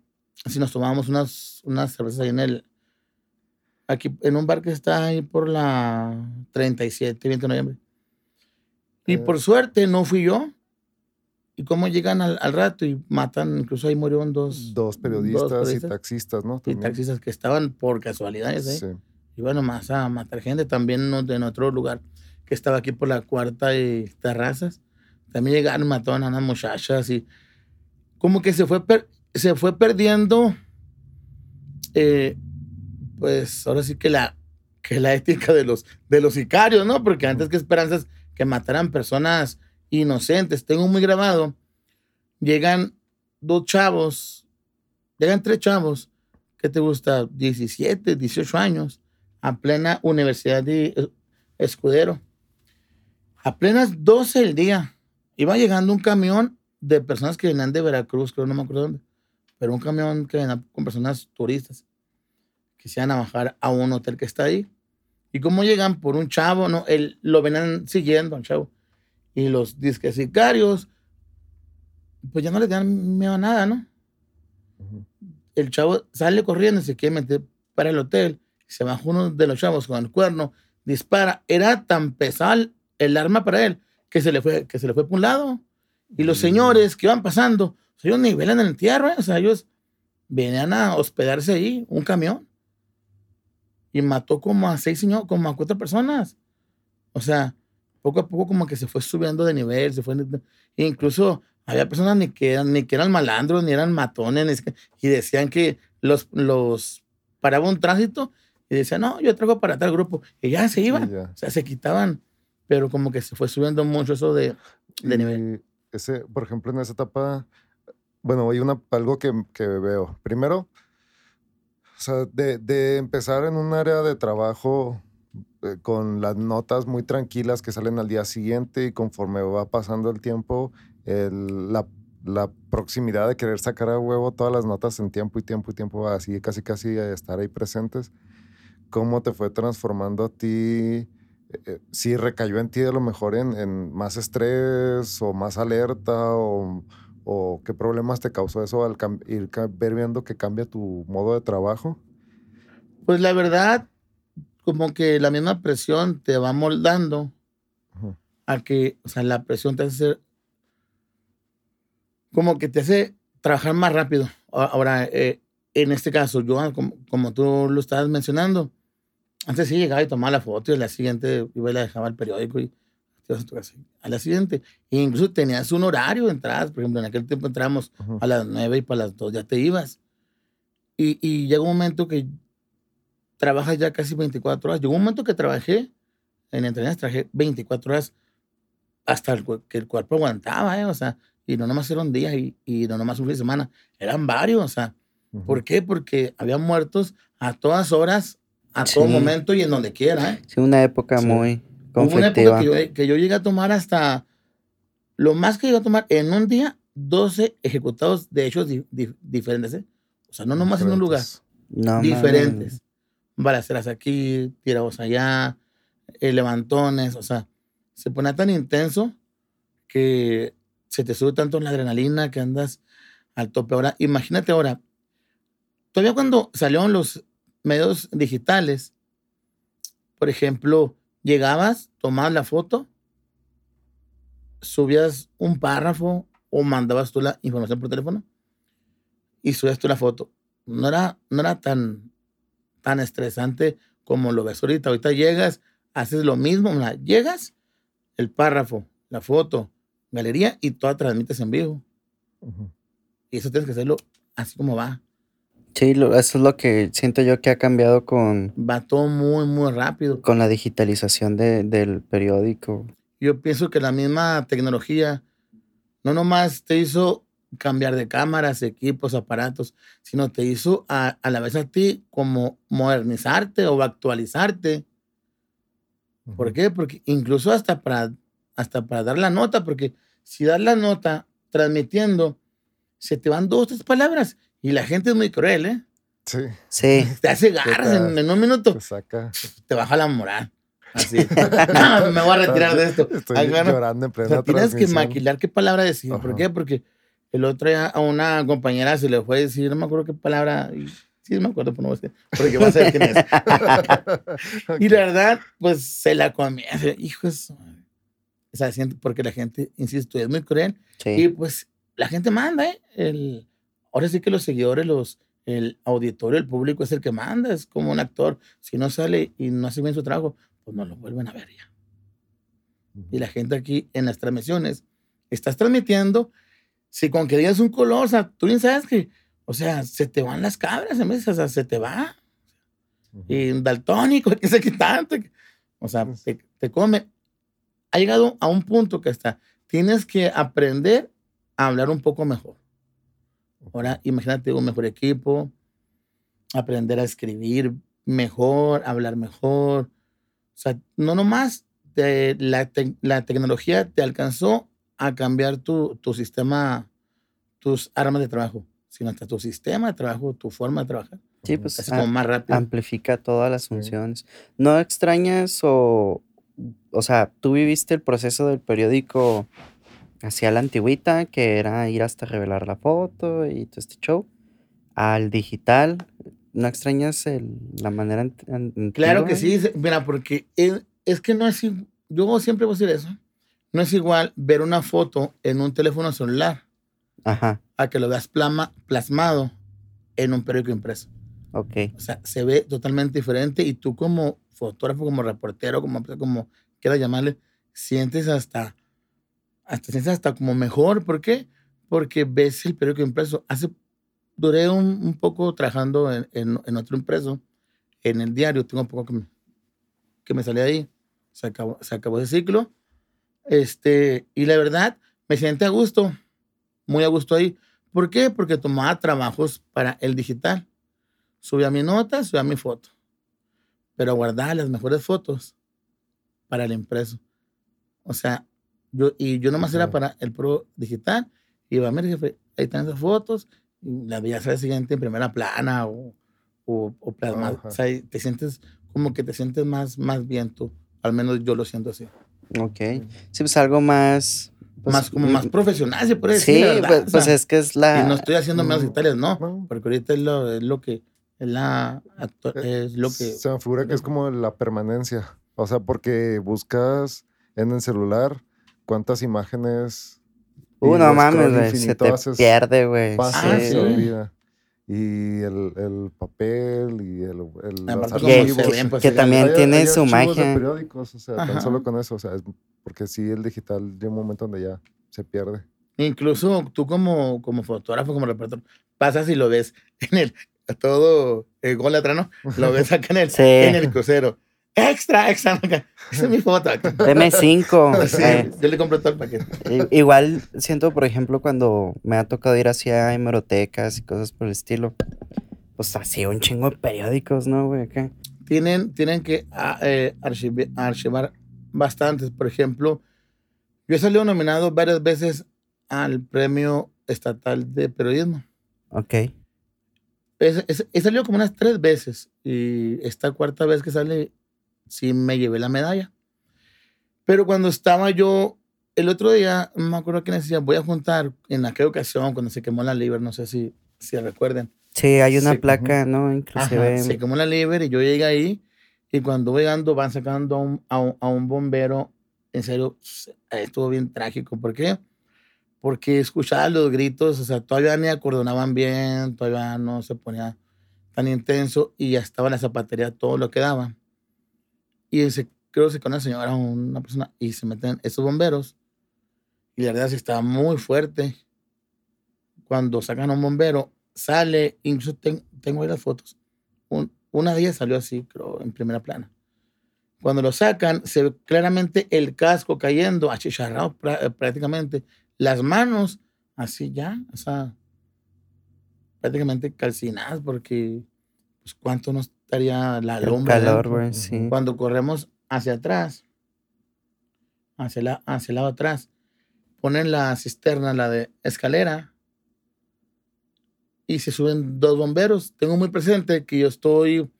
si nos tomábamos unas, unas cervezas ahí en el, aquí en un bar que está ahí por la 37, 20 de noviembre. Y por suerte no fui yo. ¿Y cómo llegan al, rato y matan? Incluso ahí murieron dos, dos, periodistas, y taxistas, ¿no? Y taxistas que estaban por casualidades ahí. Sí. Y bueno, más a matar gente. También de otro lugar que estaba aquí por la cuarta y terrazas. También llegaron mataron a unas muchachas y como que se fue, se fue perdiendo eh, pues ahora sí que la, que la ética de los, de los sicarios, ¿no? Porque antes que esperanzas que mataran personas inocentes. Tengo muy grabado, llegan dos chavos, llegan tres chavos, ¿qué te gusta? 17, 18 años, a plena Universidad de Escudero. A plenas 12 del día, iba llegando un camión de personas que venían de Veracruz, creo, no me acuerdo dónde, pero un camión que venía con personas turistas quisieran a bajar a un hotel que está ahí. ¿Y cómo llegan? Por un chavo, ¿no? Él, lo venían siguiendo al chavo. Y los disques sicarios, pues ya no le dan miedo a nada, ¿no? El chavo sale corriendo y se quiere meter para el hotel. Se baja uno de los chavos con el cuerno, dispara. Era tan pesado el arma para él que se le fue, que se le fue por un lado. Y los señores que iban pasando, o sea, ellos nivelan el entierro, ¿eh? o sea, ellos venían a hospedarse ahí, un camión y mató como a seis señores, como a cuatro personas. O sea, poco a poco como que se fue subiendo de nivel, se fue... Incluso había personas ni que, eran, ni que eran malandros, ni eran matones, y decían que los, los paraba un tránsito y decían, no, yo traigo para tal grupo. Y ya se iban, o sea, se quitaban, pero como que se fue subiendo mucho eso de, de nivel. Ese, por ejemplo, en esa etapa, bueno, hay una, algo que, que veo. Primero, o sea, de, empezar en un área de trabajo eh, con las notas muy tranquilas que salen al día siguiente y conforme va pasando el tiempo, la, proximidad de querer sacar a huevo todas las notas en tiempo y tiempo y tiempo, así casi casi estar ahí presentes, ¿cómo te fue transformando a ti? Eh, si recayó en ti de lo mejor en, en más estrés o más alerta o ¿O qué problemas te causó eso al ir ver viendo que cambia tu modo de trabajo? Pues la verdad, como que la misma presión te va moldando a que, o sea, la presión te hace como que te hace trabajar más rápido. Ahora, eh, en este caso, yo, ah, como, como, tú lo estabas mencionando, antes sí llegaba y tomaba la foto y la siguiente iba y la dejaba al periódico y a la siguiente. E incluso tenías un horario de entradas. Por ejemplo, en aquel tiempo entramos a las 9 y para las 2 ya te ibas. Y, y llega un momento que trabajas ya casi 24 horas. Llegó un momento que trabajé, en entrevistas trabajé 24 horas hasta el que el cuerpo aguantaba, ¿eh? O sea, y no nomás era un día y, y no nomás un fin de semana, eran varios, o sea. ¿por qué? Porque había muertos a todas horas, a todo momento y en donde quiera, ¿eh? Sí, una época Sí. muy Hubo una conflictiva. época que yo, que yo llegué a tomar hasta, lo más que llegué a tomar en un día, 12 ejecutados de hechos di- di- diferentes, ¿eh? O sea, no nomás en un lugar. No, diferentes. Balaceras aquí, tirados allá, eh, levantones, o sea, se pone tan intenso que se te sube tanto la adrenalina que andas al tope. Ahora, imagínate ahora, todavía cuando salieron los medios digitales, por ejemplo, llegabas, tomabas la foto, subías un párrafo o mandabas tú la información por teléfono y subías tú la foto. No era, no era tan, tan estresante como lo ves ahorita. Ahorita llegas, haces lo mismo, llegas, el párrafo, la foto, galería y toda transmites en vivo. Y eso tienes que hacerlo así como va. Sí, lo- eso es lo que siento yo que ha cambiado con, Va todo muy, muy rápido. con la digitalización de- del periódico. Yo pienso que la misma tecnología no nomás te hizo cambiar de cámaras, equipos, aparatos, sino te hizo a, a la vez a ti como modernizarte o actualizarte. ¿Por qué? Porque incluso hasta para, hasta para dar la nota, porque si das la nota transmitiendo, se te van dos, tres palabras y la gente es muy cruel, ¿eh? Sí, Sí, Te hace garras en, en un minuto, te saca. te baja la moral. Así. no, me voy a retirar de esto. Estoy Agarra- llorando en O plena sea, tienes que maquilar qué palabra decir. ¿Por qué? Porque el otro día a una compañera se le fue a decir, no me acuerdo qué palabra. y- sí, me acuerdo, pero no decir, porque va a saber quién es. Y la verdad, pues se la comía. Hijo madre. O sea, siento- porque la gente, insisto, es muy cruel. Y sí. pues la gente manda, ¿eh? El, ahora sí que los seguidores, los, el auditorio, el público es el que manda. Es como un actor. Si no sale y no hace bien su trabajo, pues no lo vuelven a ver ya. Y la gente aquí en las transmisiones, estás transmitiendo, si con que digas un color, o sea, tú bien sabes que, o sea, se te van las cabras, vez, o sea, se te va. Ujú. Y un daltónico, que tanto. que- O sea, te, te come. Ha llegado a un punto que hasta tienes que aprender a hablar un poco mejor. Ahora, imagínate un mejor equipo, aprender a escribir mejor, hablar mejor. O sea, no nomás te- la, tec- la tecnología te alcanzó a cambiar tu, tu sistema, tus armas de trabajo, sino hasta tu sistema de trabajo, tu forma de trabajar. Sí, pues Así como más rápido. amplifica todas las funciones. ¿No extrañas o, o sea, tú viviste el proceso del periódico hacia la antigüita, que era ir hasta revelar la foto y todo este show, al digital? ¿No extrañas el- la manera ant- an- Claro que antigua? sí, mira, porque es, es que no es, yo siempre voy a decir eso, no es igual ver una foto en un teléfono celular Ajá, a que lo veas plama- plasmado en un periódico impreso. ok. O sea, se ve totalmente diferente y tú como fotógrafo, como reportero, como, como quieras llamarle, sientes hasta, hasta, sientes hasta como mejor. ¿Por qué? Porque ves el periódico impreso. Hace, duré un, un poco trabajando en, en, en otro impreso, en el diario, tengo un poco que me, que me salí de ahí. Se acabó, se acabó ese ciclo. Este, y la verdad, me siento a gusto, muy a gusto ahí. ¿Por qué? Porque tomaba trabajos para el digital subía mi nota, subía mi foto. Pero guardaba las mejores fotos para el impreso. O sea, yo, y yo nomás era para el pro digital. Iba, mire, jefe, ahí están esas fotos. Y las veías al siguiente en primera plana o, o, o plasmado. Ajá. O sea, y te sientes como que te sientes más, más bien tú. Al menos yo lo siento así. Ok. Sí, pues algo más. pues, más como más mm, profesional, se puede decir. Sí, pues, pues es que es la. y no estoy haciendo menos digitales, no. Porque ahorita es lo, es lo que es la Eh, es lo que Se me figura que es como la permanencia. O sea, porque buscas en el celular cuántas imágenes. Uh, no mames, güey. Se te haces, pierde, güey. Pasa sí. se olvida. Y el, el papel y el, el los archivos. se Que- ven, pues, que sí, también Hay- tiene hay su archivos de magia. periódicos, o sea, tan Ajá. solo con eso, o sea, es porque sí, el digital llega un momento donde ya se pierde. Incluso tú como, como fotógrafo, como reportero, pasas y lo ves en el todo el gólatra, ¿no? Lo ves acá en el, Sí. en el crucero. Extra, extra. Esa es mi foto. Deme cinco. Sí, eh. yo le compro todo el paquete. Igual siento, por ejemplo, cuando me ha tocado ir hacia hemerotecas y cosas por el estilo, pues así un chingo de periódicos, ¿no, güey? Acá. Tienen, tienen que ah, eh, archivi- archivar bastantes. Por ejemplo, yo he salido nominado varias veces al Premio Estatal de Periodismo. Ok. Es- es- he salido como unas tres veces y esta cuarta vez que sale sí me llevé la medalla. Pero cuando estaba yo, el otro día, no me acuerdo quién decía, voy a juntar en aquella ocasión cuando se quemó la liver, no sé si, si recuerden. Sí, hay una Sí, placa, ¿no? Ajá, Inclusive. se quemó la liver y yo llegué ahí y cuando voy llegando van sacando a un, a un- a un bombero, en serio, se- estuvo bien trágico. ¿Por qué? Porque escuchaba los gritos, o sea, todavía ni acordonaban bien, todavía no se ponía tan intenso y ya estaba la zapatería todo lo que daba. Y se, creo que con una señora, una persona, y se meten esos bomberos. Y la verdad sí estaba muy fuerte. Cuando sacan a un bombero, sale, incluso ten- tengo ahí las fotos. Un- una de ellas salió así, creo, en primera plana. Cuando lo sacan, se ve claramente el casco cayendo, achicharrado eh, prácticamente. Las manos, así ya, o sea, prácticamente calcinadas, porque, pues, ¿cuánto nos estaría la El lumbre? calor, güey, sí. Cuando corremos hacia atrás, hacia, la, hacia el lado atrás, ponen la cisterna, la de escalera, y se suben dos bomberos. Tengo muy presente que yo estoy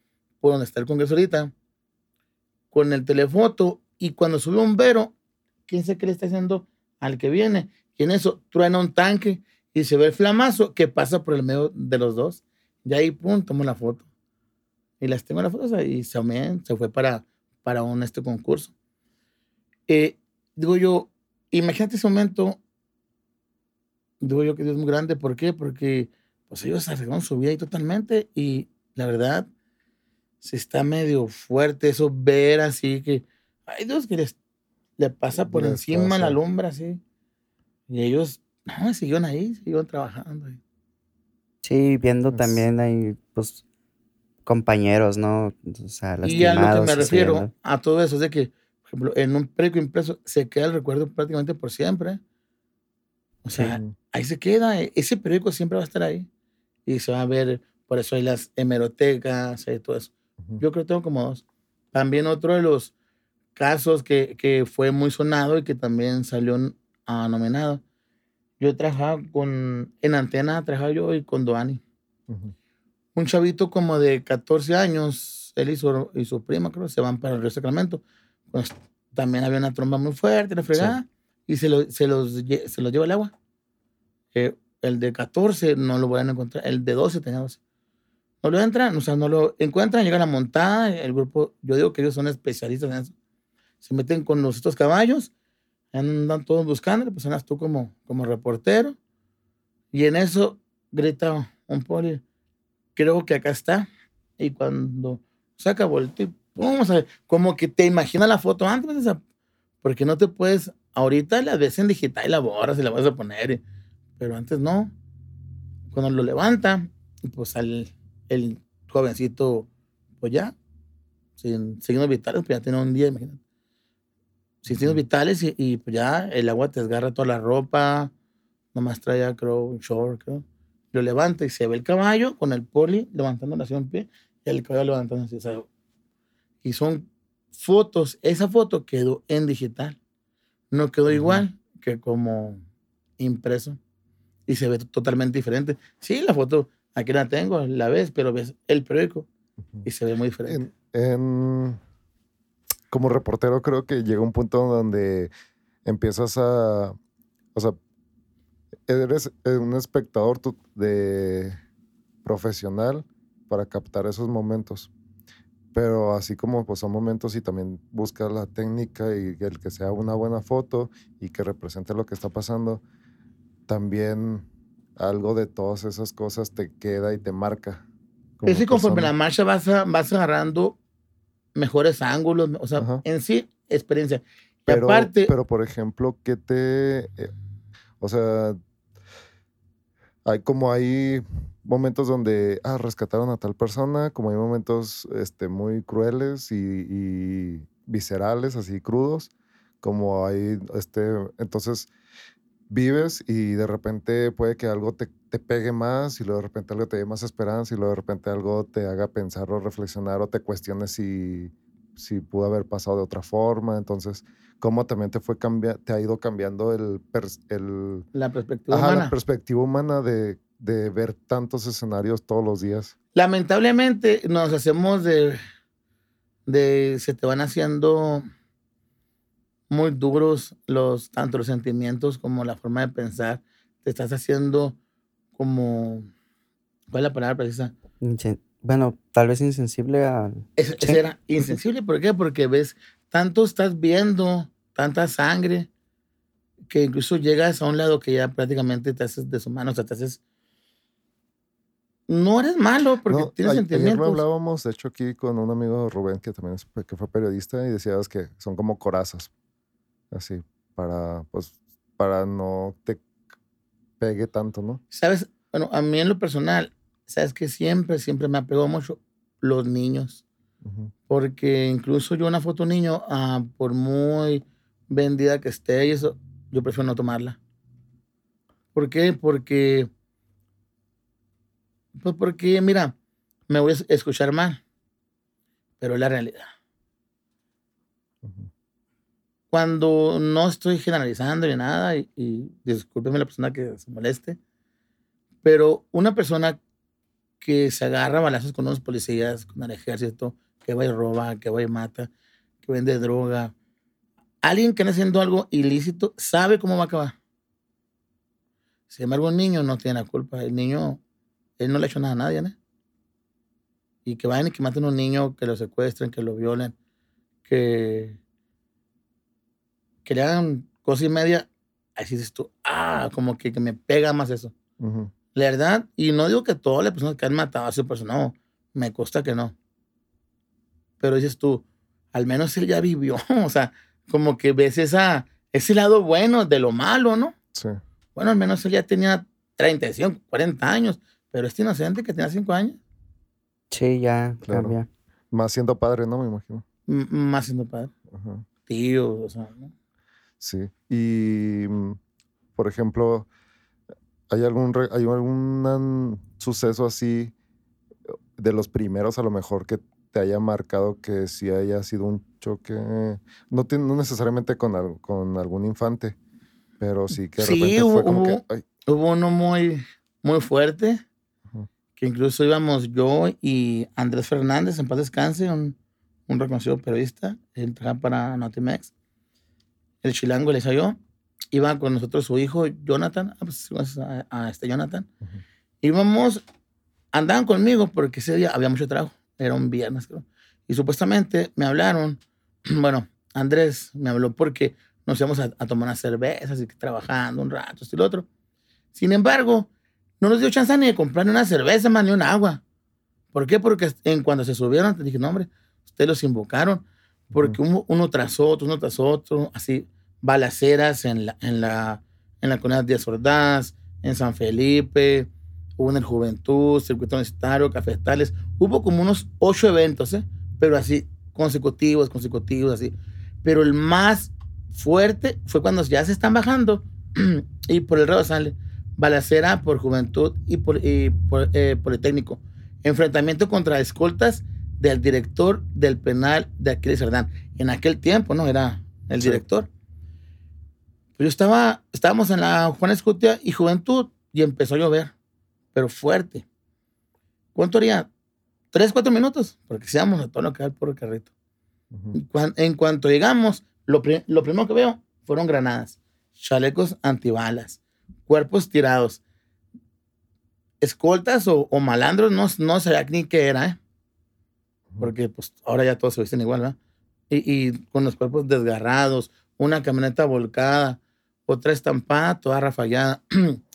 por donde está el Congreso ahorita, con el telefoto, y cuando sube un bombero, ¿quién sabe qué le está haciendo al que viene? Y en eso truena un tanque y se ve el flamazo que pasa por el medio de los dos. Y ahí, pum, tomo la foto. Y las tengo las fotos y se, se fue para, para un este concurso. Eh, digo yo, imagínate ese momento, digo yo que Dios es muy grande, ¿por qué? Porque pues ellos arreglaron su vida ahí totalmente y la verdad, si está medio fuerte eso, ver así que, ay Dios, que les, le pasa por Les encima la pasa. lumbre así. Y ellos, no, siguieron ahí, siguieron trabajando. ahí. Sí, viendo Es- también ahí, pues, compañeros, ¿no? O sea, Y a lo que lastimados me refiero a todo eso es de que, por ejemplo, en un periódico impreso se queda el recuerdo prácticamente por siempre. O sea, Ujú. ahí se queda. e- Ese periódico siempre va a estar ahí. Y se va a ver, por eso hay las hemerotecas y todo eso. Yo creo que tengo como dos. También otro de los casos que, que fue muy sonado y que también salió ah, nominado. Yo trabajaba con, en Antena, trabajaba yo y con Doani Ujú. Un chavito como de 14 años, él y su, y su prima, creo, se van para el Río Sacramento. Pues también había una tromba muy fuerte, la fregada, y se, lo- se, los, se los lleva el agua. Eh, el de 14 no lo van a encontrar, el de 12 tenía 12. No lo entran, o sea, no lo encuentran, llegan a la montada, el grupo, yo digo que ellos son especialistas en eso. Se meten con los estos caballos, andan todos buscando, pues andas tú como, como reportero, y en eso grita un poli, creo que acá está. Y cuando saca vuelta y pum, o sea, como que te imaginas la foto antes, porque no te puedes, ahorita la ves en digital y la borras y la vas a poner, y- pero antes no. Cuando lo levanta, pues al el jovencito, pues ya, sin signos vitales, pues ya tiene un día, imagínate. Sin signos vitales y, y, pues ya el agua te desgarra toda la ropa, nomás traía, creo, un short, creo lo levanta y se ve el caballo con el poli levantando así un pie y el caballo levantando así. o sea, y son fotos, esa foto quedó en digital. No quedó Ujú. igual que como impreso. Y se ve totalmente diferente. Sí, la foto, aquí la tengo, la ves, pero ves el periódico y se ve muy diferente. En, en- como reportero creo que llega un punto donde empiezas a, o sea, eres eh, un espectador de profesional para captar esos momentos. Pero así como pues, son momentos y también buscas la técnica y el que sea una buena foto y que represente lo que está pasando, también algo de todas esas cosas te queda y te marca. Es que conforme persona. la marcha vas, a- vas agarrando mejores ángulos, o sea, Ajá. en sí, experiencia. Pero, aparte, pero por ejemplo, ¿qué te... o sea, hay como hay momentos donde, ah, rescataron a tal persona, como hay momentos este, muy crueles y, y viscerales, así crudos, como hay, este, entonces vives y de repente puede que algo te, te, pegue más y luego de repente algo te dé más esperanza y luego de repente algo te haga pensar o reflexionar o te cuestiones si, si pudo haber pasado de otra forma. Entonces, cómo también te, fue cambia te ha ido cambiando el, el la perspectiva ajá, humana. La perspectiva humana de, de ver tantos escenarios todos los días. Lamentablemente nos hacemos de, de se te van haciendo muy duros los, tanto los sentimientos como la forma de pensar. Te estás haciendo como, ¿cuál es la palabra precisa? Bueno, tal vez insensible a... Es, sí. era insensible, ¿por qué? Porque ves, tanto estás viendo, tanta sangre, que incluso llegas a un lado que ya prácticamente te haces deshumano, o sea, te haces... No eres malo porque no, tienes ayer sentimientos. Ayer hablábamos, de hecho, aquí con un amigo Rubén, que también es, que fue periodista, y decías que son como corazas, así, para, pues, para no te pegue tanto, ¿no? Sabes, bueno, a mí en lo personal, sabes que siempre, siempre me apegó mucho los niños. Uh -huh. Porque incluso yo una foto niño, uh, por muy vendida que esté y eso, yo prefiero no tomarla. ¿Por qué? Porque, pues porque, mira, me voy a escuchar mal, pero es la realidad. Uh -huh cuando no estoy generalizando ni nada, y, y discúlpeme la persona que se moleste, pero una persona que se agarra a balazos con unos policías, con el ejército, que va y roba, que va y mata, que vende droga, alguien que anda haciendo algo ilícito sabe cómo va a acabar. Sin embargo, un niño no tiene la culpa. El niño, él no le ha hecho nada a nadie, ¿no? Y que vayan y que maten a un niño, que lo secuestren, que lo violen, que que le hagan cosa y media, así dices tú, ah, como que, que me pega más eso. Uh -huh. La verdad, y no digo que todas las personas que han matado a su persona, no, me consta que no. Pero dices tú, al menos él ya vivió, o sea, como que ves esa, ese lado bueno de lo malo, ¿no? Sí. Bueno, al menos él ya tenía 35, 40 años, pero este inocente que tenía 5 años. Sí, ya, claro. cambia. Más siendo padre, ¿no? Me imagino. M más siendo padre. -huh. Tío, o sea, ¿no? Sí. Y, mm, por ejemplo, ¿hay algún, hay algún suceso así de los primeros a lo mejor que te haya marcado que sí haya sido un choque? No, no necesariamente con, con algún infante, pero sí que de sí, repente hubo, fue como hubo, que... Ay. Hubo uno muy, muy fuerte, uh -huh. que incluso íbamos yo y Andrés Fernández, en paz descanse, un, un reconocido periodista, él para Notimex el chilango le yo, iba con nosotros su hijo Jonathan, a, pues, a, a este Jonathan. Uh -huh. Íbamos, andaban conmigo porque ese día había mucho trabajo, era un viernes creo. Y supuestamente me hablaron, bueno, Andrés me habló porque nos íbamos a, a tomar unas cervezas y trabajando un rato, esto y lo otro. Sin embargo, no nos dio chance ni de comprar ni una cerveza, más ni un agua. ¿Por qué? Porque en cuando se subieron, te dije, no, hombre, ustedes los invocaron porque uno, uno, tras otro, uno tras otro, así, balaceras en la, en la, en la comunidad de Ordaz, en San Felipe, hubo en el Juventud, Circuito Universitario, Cafetales, hubo como unos ocho eventos, ¿eh? pero así, consecutivos, consecutivos, así. Pero el más fuerte fue cuando ya se están bajando y por el río sale balacera por Juventud y por, y por eh, Politécnico. Enfrentamiento contra escoltas del director del penal de Aquiles Cerdán. En aquel tiempo, ¿no? Era el sí. director. Pero yo estaba, estábamos en la Juan Escutia y Juventud y empezó a llover, pero fuerte. ¿Cuánto haría? Tres, cuatro minutos, porque si vamos a todo lo que por el carrito. Uh -huh. En cuanto llegamos, lo, pri lo primero que veo fueron granadas, chalecos antibalas, cuerpos tirados, escoltas o, o malandros, no, no sabía ni qué era, ¿eh? porque pues ahora ya todos se visten igual, ¿verdad? Y, y, con los cuerpos desgarrados, una camioneta volcada, otra estampada, toda rafallada.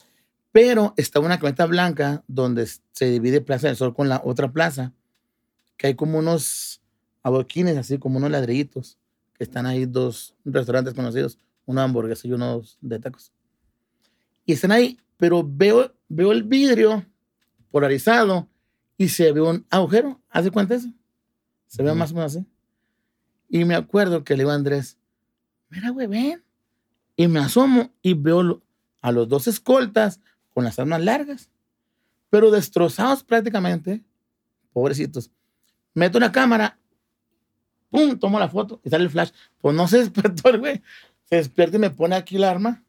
Pero está una camioneta blanca donde se divide Plaza del Sol con la otra plaza, que hay como unos adoquines, así como unos ladrillitos, que están ahí dos restaurantes conocidos, uno de hamburguesas y uno de tacos. Y están ahí, pero veo, veo el vidrio polarizado y se ve un agujero. ¿Haz de cuenta eso? Se ve más o menos así. Y me acuerdo que le digo a Andrés, mira, güey, ven. Y me asomo y veo a los dos escoltas con las armas largas, pero destrozados prácticamente, pobrecitos. Meto la cámara, pum, tomo la foto y sale el flash. Pues no se despertó el güey. Se despierta y me pone aquí el arma.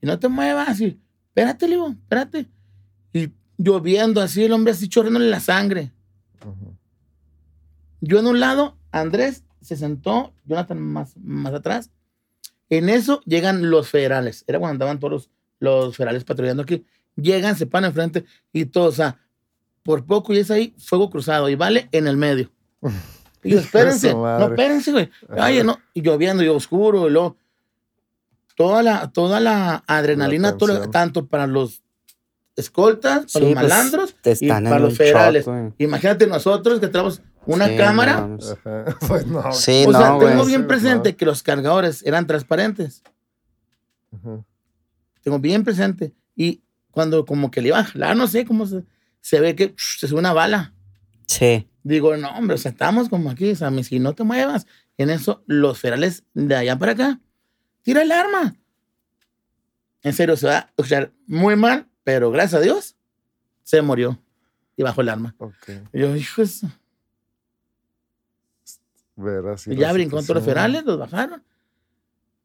Y no te muevas. Y, espérate, le digo, espérate. Y lloviendo así, el hombre así chorreándole la sangre. Yo en un lado, Andrés se sentó, Jonathan más, más atrás. En eso llegan los federales. Era cuando andaban todos los, los federales patrullando aquí. Llegan, se paran enfrente y todos, o sea, por poco y es ahí fuego cruzado y vale en el medio. Y yo, espérense, no, espérense, güey. Oye, no, y lloviendo y oscuro, y luego, toda la, toda la adrenalina, todo lo- tensión. tanto para los escoltas, para Sí, los pues, malandros te y para los federales. Imagínate nosotros que tenemos una Sí, cámara. no. Ajá. Pues no. Sí, o sea, no, tengo güey. bien presente no. que los cargadores eran transparentes. Ujú. Tengo bien presente. Y cuando como que le iba a jalar, no sé cómo se, se ve que psh, se sube una bala. Sí. Digo, no, hombre, o sea, estamos como aquí, o sea, si no te muevas. En eso, los federales de allá para acá, tira el arma. En serio, se va a escuchar muy mal, pero gracias a Dios, se murió y bajó el arma. Ok. Y yo, hijo, de su- Ver así y ya brincó todos los federales, los bajaron.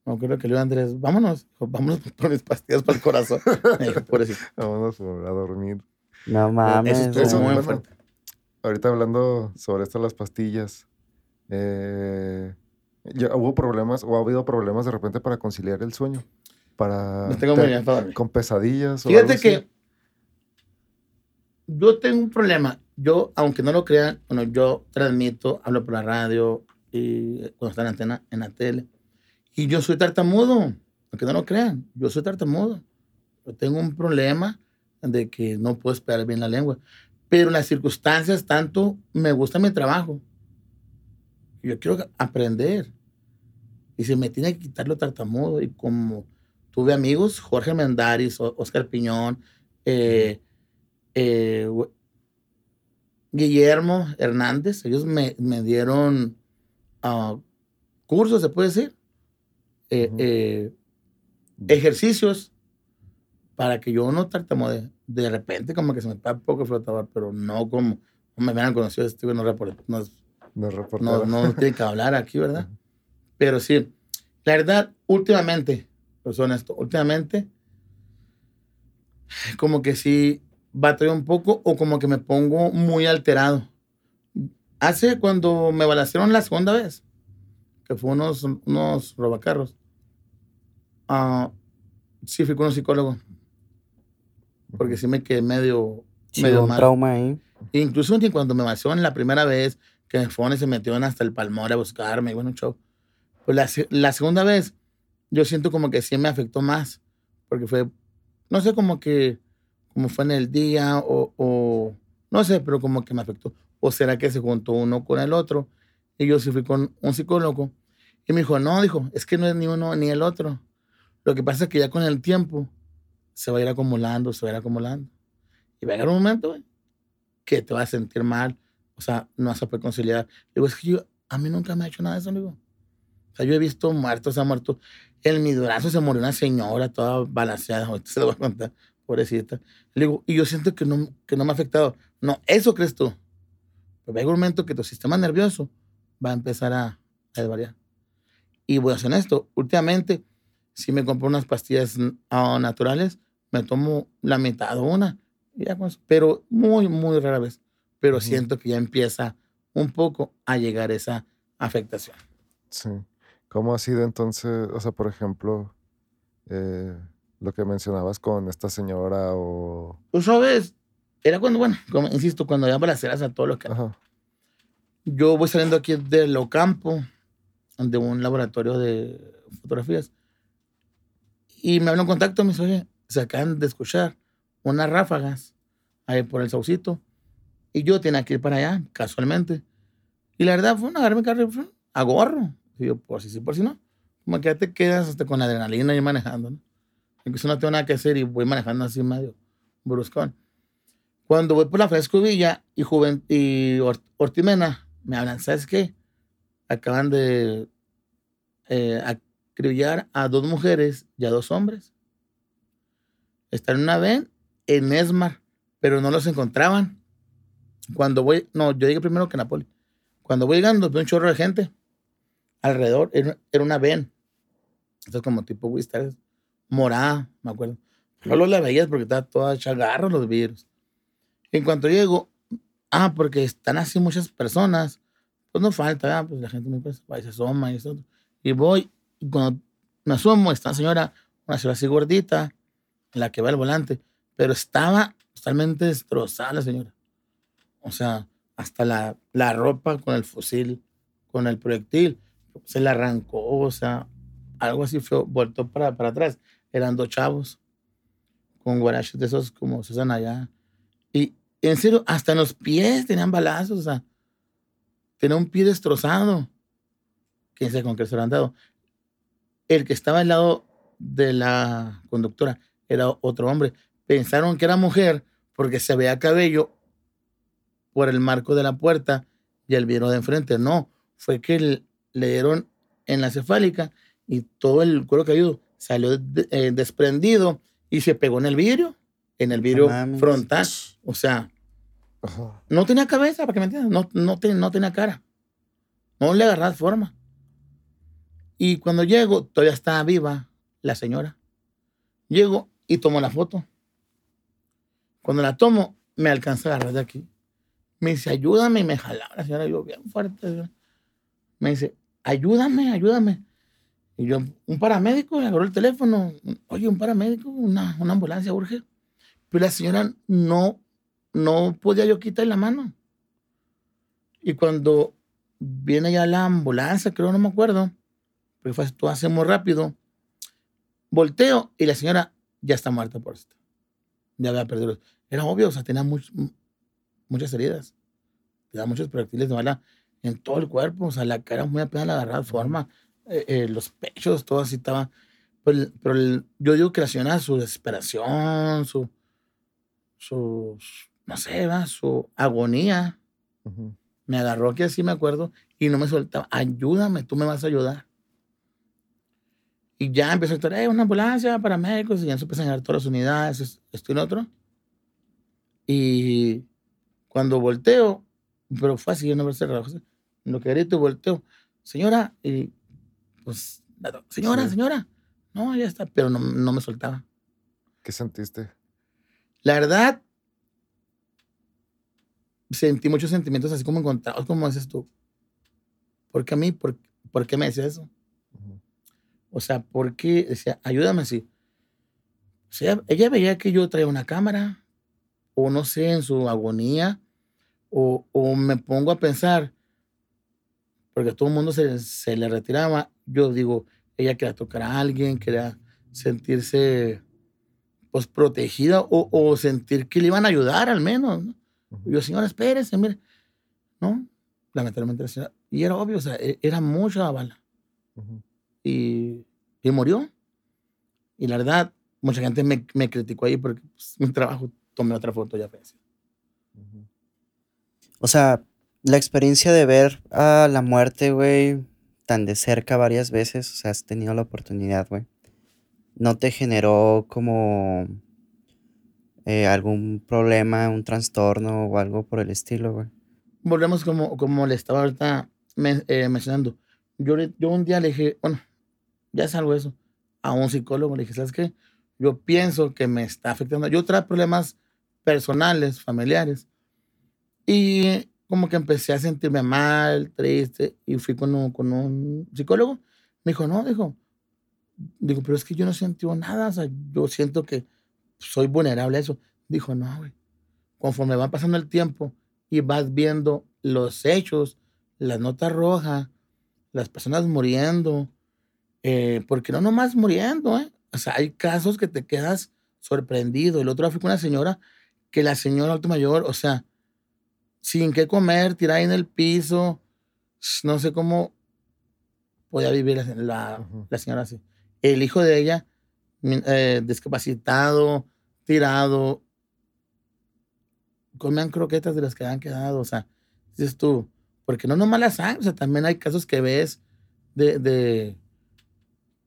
No creo que le iba a Andrés, vámonos, dijo, vámonos por mis pastillas para el corazón. Me dijo, pobrecito. Vámonos a dormir. No mames. Eso estuvo Eso, güey. muy fuerte. Ahorita hablando sobre esto de las pastillas, eh, ya hubo problemas o ha habido problemas de repente para conciliar el sueño, para Los tengo te- para con pesadillas. o algo Fíjate así. que yo tengo un problema. Yo, aunque no lo crean, bueno, yo transmito, hablo por la radio y cuando está en la antena, en la tele. Y yo soy tartamudo, aunque no lo crean, yo soy tartamudo. Yo tengo un problema de que no puedo esperar bien la lengua. Pero las circunstancias, tanto me gusta mi trabajo. Yo quiero aprender. Y se me tiene que quitar lo tartamudo. Y como tuve amigos, Jorge Mendaris, Oscar Piñón, eh, eh, Gu- Guillermo Hernández, ellos me, me dieron ah, cursos, se puede decir, eh, eh, ejercicios para que yo no tartamude. De repente, como que se me está un poco flotador, pero no como no me hubieran conocido, este no, no, no, no tiene que hablar aquí, ¿verdad? Pero sí, la verdad, últimamente, pues honesto, últimamente, como que sí batallo un poco o como que me pongo muy alterado. Hace cuando me balacearon la segunda vez, que fue unos, unos robacarros, ah, sí fui con un psicólogo, porque sí me quedé medio, Sí, medio un mal. trauma ahí. Incluso ni cuando me balacearon la primera vez, que me fueron y se metieron hasta el palmore a buscarme, y bueno, show. Pues la, la segunda vez, yo siento como que sí me afectó más, porque fue, no sé, como que, como fue en el día, o, o no sé, pero como que me afectó. O será que se juntó uno con el otro, y yo sí fui con un psicólogo, y me dijo, no, dijo, es que no es ni uno ni el otro. Lo que pasa es que ya con el tiempo se va a ir acumulando, se va a ir acumulando. Y va a llegar un momento, güey, que te vas a sentir mal, o sea, no vas a poder conciliar. Digo, es que yo, a mí nunca me ha hecho nada de eso, digo. O sea, yo he visto muertos, se ha muerto. En mi brazo se murió una señora toda balanceada, ahorita se lo voy a contar, pobrecita. Le digo, y yo siento que no, que no me ha afectado. No, eso crees tú. Pero va a llegar un momento que tu sistema nervioso va a empezar a, a desvariar. Y voy a ser honesto, últimamente, si me compro unas pastillas ah, naturales, me tomo la mitad o una. ya. Pero muy, muy rara vez. Pero Ujú. siento que ya empieza un poco a llegar esa afectación. Sí. ¿Cómo ha sido entonces, o sea, por ejemplo, eh, lo que mencionabas con esta señora o... Tú sabes, era cuando, bueno, como insisto, cuando ya balaceras a todos los que... Ajá. Yo voy saliendo aquí de Locampo, de un laboratorio de fotografías, y me hablan un contacto, me dice, oye, se acaban de escuchar unas ráfagas ahí por el Saucito, y yo tenía que ir para allá, casualmente. Y la verdad fue un agarrarme carro y fue a gorro. Y yo, por si sí, por si no. Como que ya te quedas hasta con adrenalina y manejando, ¿no? Incluso no tengo nada que hacer y voy manejando así medio bruscón. Cuando voy por la Frescovilla y, y Or- Ortimena, me hablan, ¿sabes qué? Acaban de eh, acribillar a dos mujeres y a dos hombres. Están en una ven en Esmar, pero no los encontraban. Cuando voy, no, yo llegué primero que Napoli. Cuando voy llegando, veo un chorro de gente alrededor. Era, era una ven. Entonces, como tipo Wistar, morada, me acuerdo. No la veías porque estaba toda chagarro los virus. En cuanto llego, ah, porque están así muchas personas, pues no falta, ¿verdad? pues la gente me pues, se asoma y eso. Y voy, y cuando me asomo, está una señora, una señora así gordita, la que va al volante, pero estaba totalmente destrozada la señora. O sea, hasta la, la ropa con el fusil, con el proyectil, se le arrancó, o sea, algo así feo, voltó para, para atrás. Eran dos chavos con guaraches de esos como se usan allá. Y en serio, hasta en los pies tenían balazos, o sea, tenía un pie destrozado. Quién sabe con qué se lo han dado. El que estaba al lado de la conductora era otro hombre. Pensaron que era mujer porque se veía cabello por el marco de la puerta y el vidrio de enfrente. No, fue que le, dieron en la cefálica y todo el cuero caído salió de- eh, desprendido y se pegó en el vidrio, en el vidrio mames. frontal. O sea, Ajá. no tenía cabeza, para que me entiendas, no, no, no tenía cara. No le agarraba forma. Y cuando llego, todavía estaba viva la señora. Llego y tomo la foto. Cuando la tomo, me alcanza a agarrar de aquí. Me dice, ayúdame, y me jalaba la señora, yo bien fuerte. Me dice, ayúdame, ayúdame. Y yo, un paramédico, me agarró el teléfono. Oye, un paramédico, una, una ambulancia urge. Pero la señora no, no podía yo quitarle la mano. Y cuando viene ya la ambulancia, creo, no me acuerdo, porque fue todo hace muy rápido, volteo y la señora ya está muerta por esto. Ya había perdido. Era obvio, o sea, tenía much- muchas heridas. Tenía muchos proyectiles de bala en todo el cuerpo, o sea, la cara muy apenas la agarraba forma, eh, eh, los pechos, todo así estaba. Pero, el- pero el- yo digo que la señora, su desesperación, su, su, no sé, ¿verdad? su agonía, Ujú. me agarró aquí así, me acuerdo, y no me soltaba. Ayúdame, tú me vas a ayudar. Y ya empezó a estar, eh, una ambulancia para médicos, y ya se empezaron a llegar todas las unidades, es- esto y lo otro. Y cuando volteo, pero fue así, no me cerrado, lo que grito, volteo, señora, y pues, señora, Sí. señora, no, ya está, pero no, no me soltaba. ¿Qué sentiste? La verdad, sentí muchos sentimientos así como encontrados, como dices tú. ¿Por qué a mí? ¿Por, por qué me decía eso? O sea, ¿por qué? Decía, ayúdame así. O sea, ella veía que yo traía una cámara, o no sé, en su agonía, o, o me pongo a pensar, porque a todo el mundo se, se le retiraba. Yo digo, ella quería tocar a alguien, quería sentirse pues protegida o, o sentir que le iban a ayudar al menos. ¿no? Y yo, señora, espérese, mire. No, lamentablemente la señora, y era obvio, o sea, e- era mucha la bala. Ujú. Y, y murió. Y la verdad, mucha gente me, me criticó ahí porque pues, mi trabajo, tomé otra foto ya falleció. Ujú. O sea, la experiencia de ver a la muerte, güey, tan de cerca varias veces, o sea, has tenido la oportunidad, güey. ¿No te generó como eh, algún problema, un trastorno o algo por el estilo, güey? Volvemos como, como le estaba ahorita men- eh, mencionando. Yo, yo un día le dije, bueno, ya es algo eso, a un psicólogo, le dije, ¿sabes qué? Yo pienso que me está afectando. Yo traía problemas personales, familiares. Y como que empecé a sentirme mal, triste, y fui con un, con un psicólogo. Me dijo, no, dijo, digo, pero es que yo no sentí nada, o sea, yo siento que soy vulnerable a eso. Dijo, no, güey, conforme va pasando el tiempo y vas viendo los hechos, las notas rojas, las personas muriendo, eh, porque no nomás muriendo, ¿eh? O sea, hay casos que te quedas sorprendido. El otro día fui con una señora que la señora alto mayor, o sea, sin qué comer, tirada ahí en el piso, no sé cómo podía vivir la, la- la señora así. El hijo de ella, eh, discapacitado, tirado. comen croquetas de las que han quedado, o sea, dices tú, porque no nomás las hay, o sea, también hay casos que ves de, de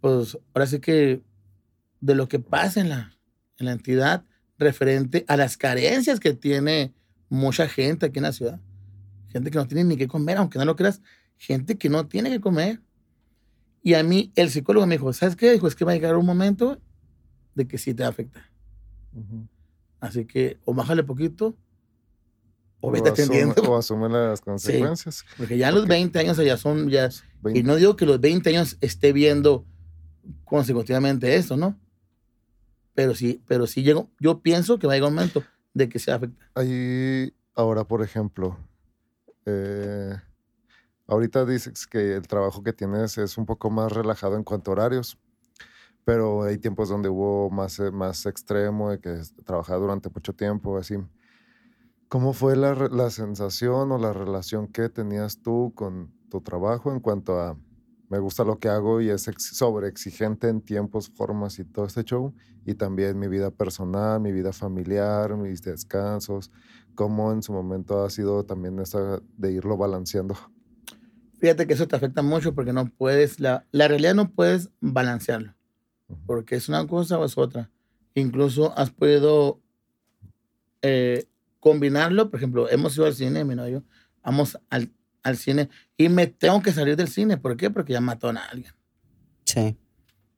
pues, ahora sí que de lo que pasa en la, en la entidad referente a las carencias que tiene mucha gente aquí en la ciudad. Gente que no tiene ni qué comer, aunque no lo creas, gente que no tiene que comer. Y a mí el psicólogo me dijo, ¿sabes qué? Dijo, es que va a llegar un momento de que sí te afecta. Así que o bájale poquito o vete atendiendo. O asume las consecuencias. porque ya los 20 años ya son, ya, y no digo que los 20 años esté viendo consecutivamente eso, ¿no? Pero sí, pero sí llego, yo pienso que va a llegar un momento de que se afecta. Ahí, ahora, por ejemplo, eh, ahorita dices que el trabajo que tienes es un poco más relajado en cuanto a horarios, pero hay tiempos donde hubo más, eh, más extremo, de que trabajaba durante mucho tiempo, así. ¿Cómo fue la, la sensación o la relación que tenías tú con tu trabajo en cuanto a me gusta lo que hago y es sobre exigente en tiempos, formas y todo este show. Y también mi vida personal, mi vida familiar, mis descansos, cómo en su momento ha sido también esa de irlo balanceando. Fíjate que eso te afecta mucho porque no puedes, la, la realidad no puedes balancearlo, porque es una cosa o es otra. Incluso has podido eh, combinarlo, por ejemplo, hemos ido al cine, mi novio, vamos al, al cine y me tengo que salir del cine. ¿Por qué? Porque ya mató a alguien. Sí.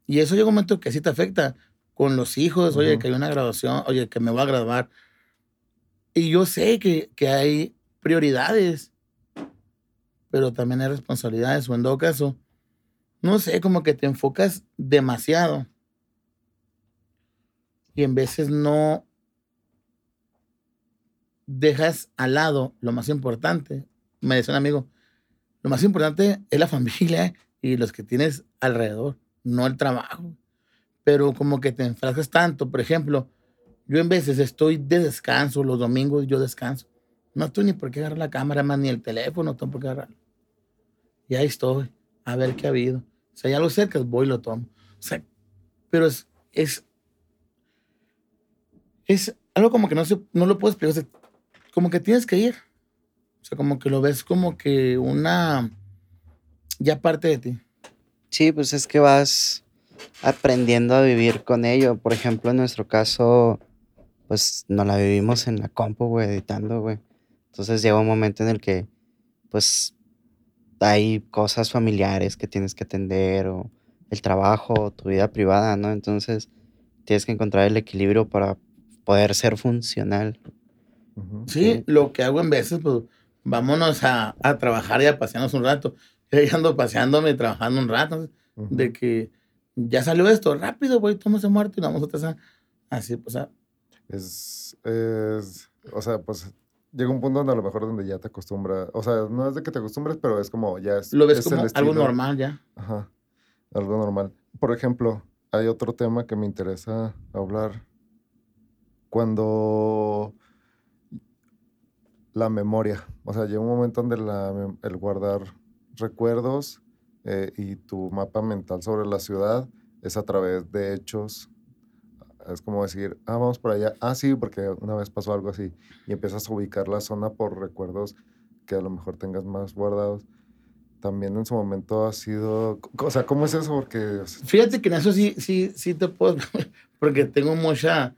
Y eso llega un momento que sí te afecta con los hijos, oye, que hay una graduación, oye, que me voy a graduar. Y yo sé que, que hay prioridades, pero también hay responsabilidades, o en todo caso, no sé, como que te enfocas demasiado y en veces no dejas al lado lo más importante me decía un amigo, lo más importante es la familia y los que tienes alrededor, no el trabajo. Pero como que te enfrascas tanto, por ejemplo, yo en veces estoy de descanso, los domingos yo descanso. No estoy ni por qué agarrar la cámara, más ni el teléfono, no tengo por qué agarrarlo. Y ahí estoy, a ver qué ha habido. Si hay algo cerca, voy y lo tomo. O sea, pero es, es, es algo como que no, se, no lo puedes explicar. como que tienes que ir. O sea, como que lo ves como que una ya parte de ti. Sí, pues es que vas aprendiendo a vivir con ello. Por ejemplo, en nuestro caso, pues no la vivimos en la compu, güey, editando, güey. Entonces llega un momento en el que, pues, hay cosas familiares que tienes que atender o el trabajo, o tu vida privada, ¿no? Entonces tienes que encontrar el equilibrio para poder ser funcional. Sí, lo que hago en veces, pues, vámonos a, a, trabajar y a pasearnos un rato. Yo ando paseándome y trabajando un rato, de que ya salió esto, rápido, voy, tomo ese muerto y vamos a Así, pues. Es, es, o sea, pues llega un punto donde a lo mejor donde ya te acostumbras, o sea, no es de que te acostumbres, pero es como ya es. Lo ves como algo normal ya. Ajá, algo normal. Por ejemplo, hay otro tema que me interesa hablar. Cuando la memoria. O sea, llega un momento donde la, el guardar recuerdos eh, y tu mapa mental sobre la ciudad es a través de hechos. Es como decir, ah, vamos por allá. Ah, sí, porque una vez pasó algo así. Y empiezas a ubicar la zona por recuerdos que a lo mejor tengas más guardados. También en su momento ha sido... O sea, ¿cómo es eso? Porque... Fíjate que en eso sí, sí, sí te puedo... Porque tengo mucha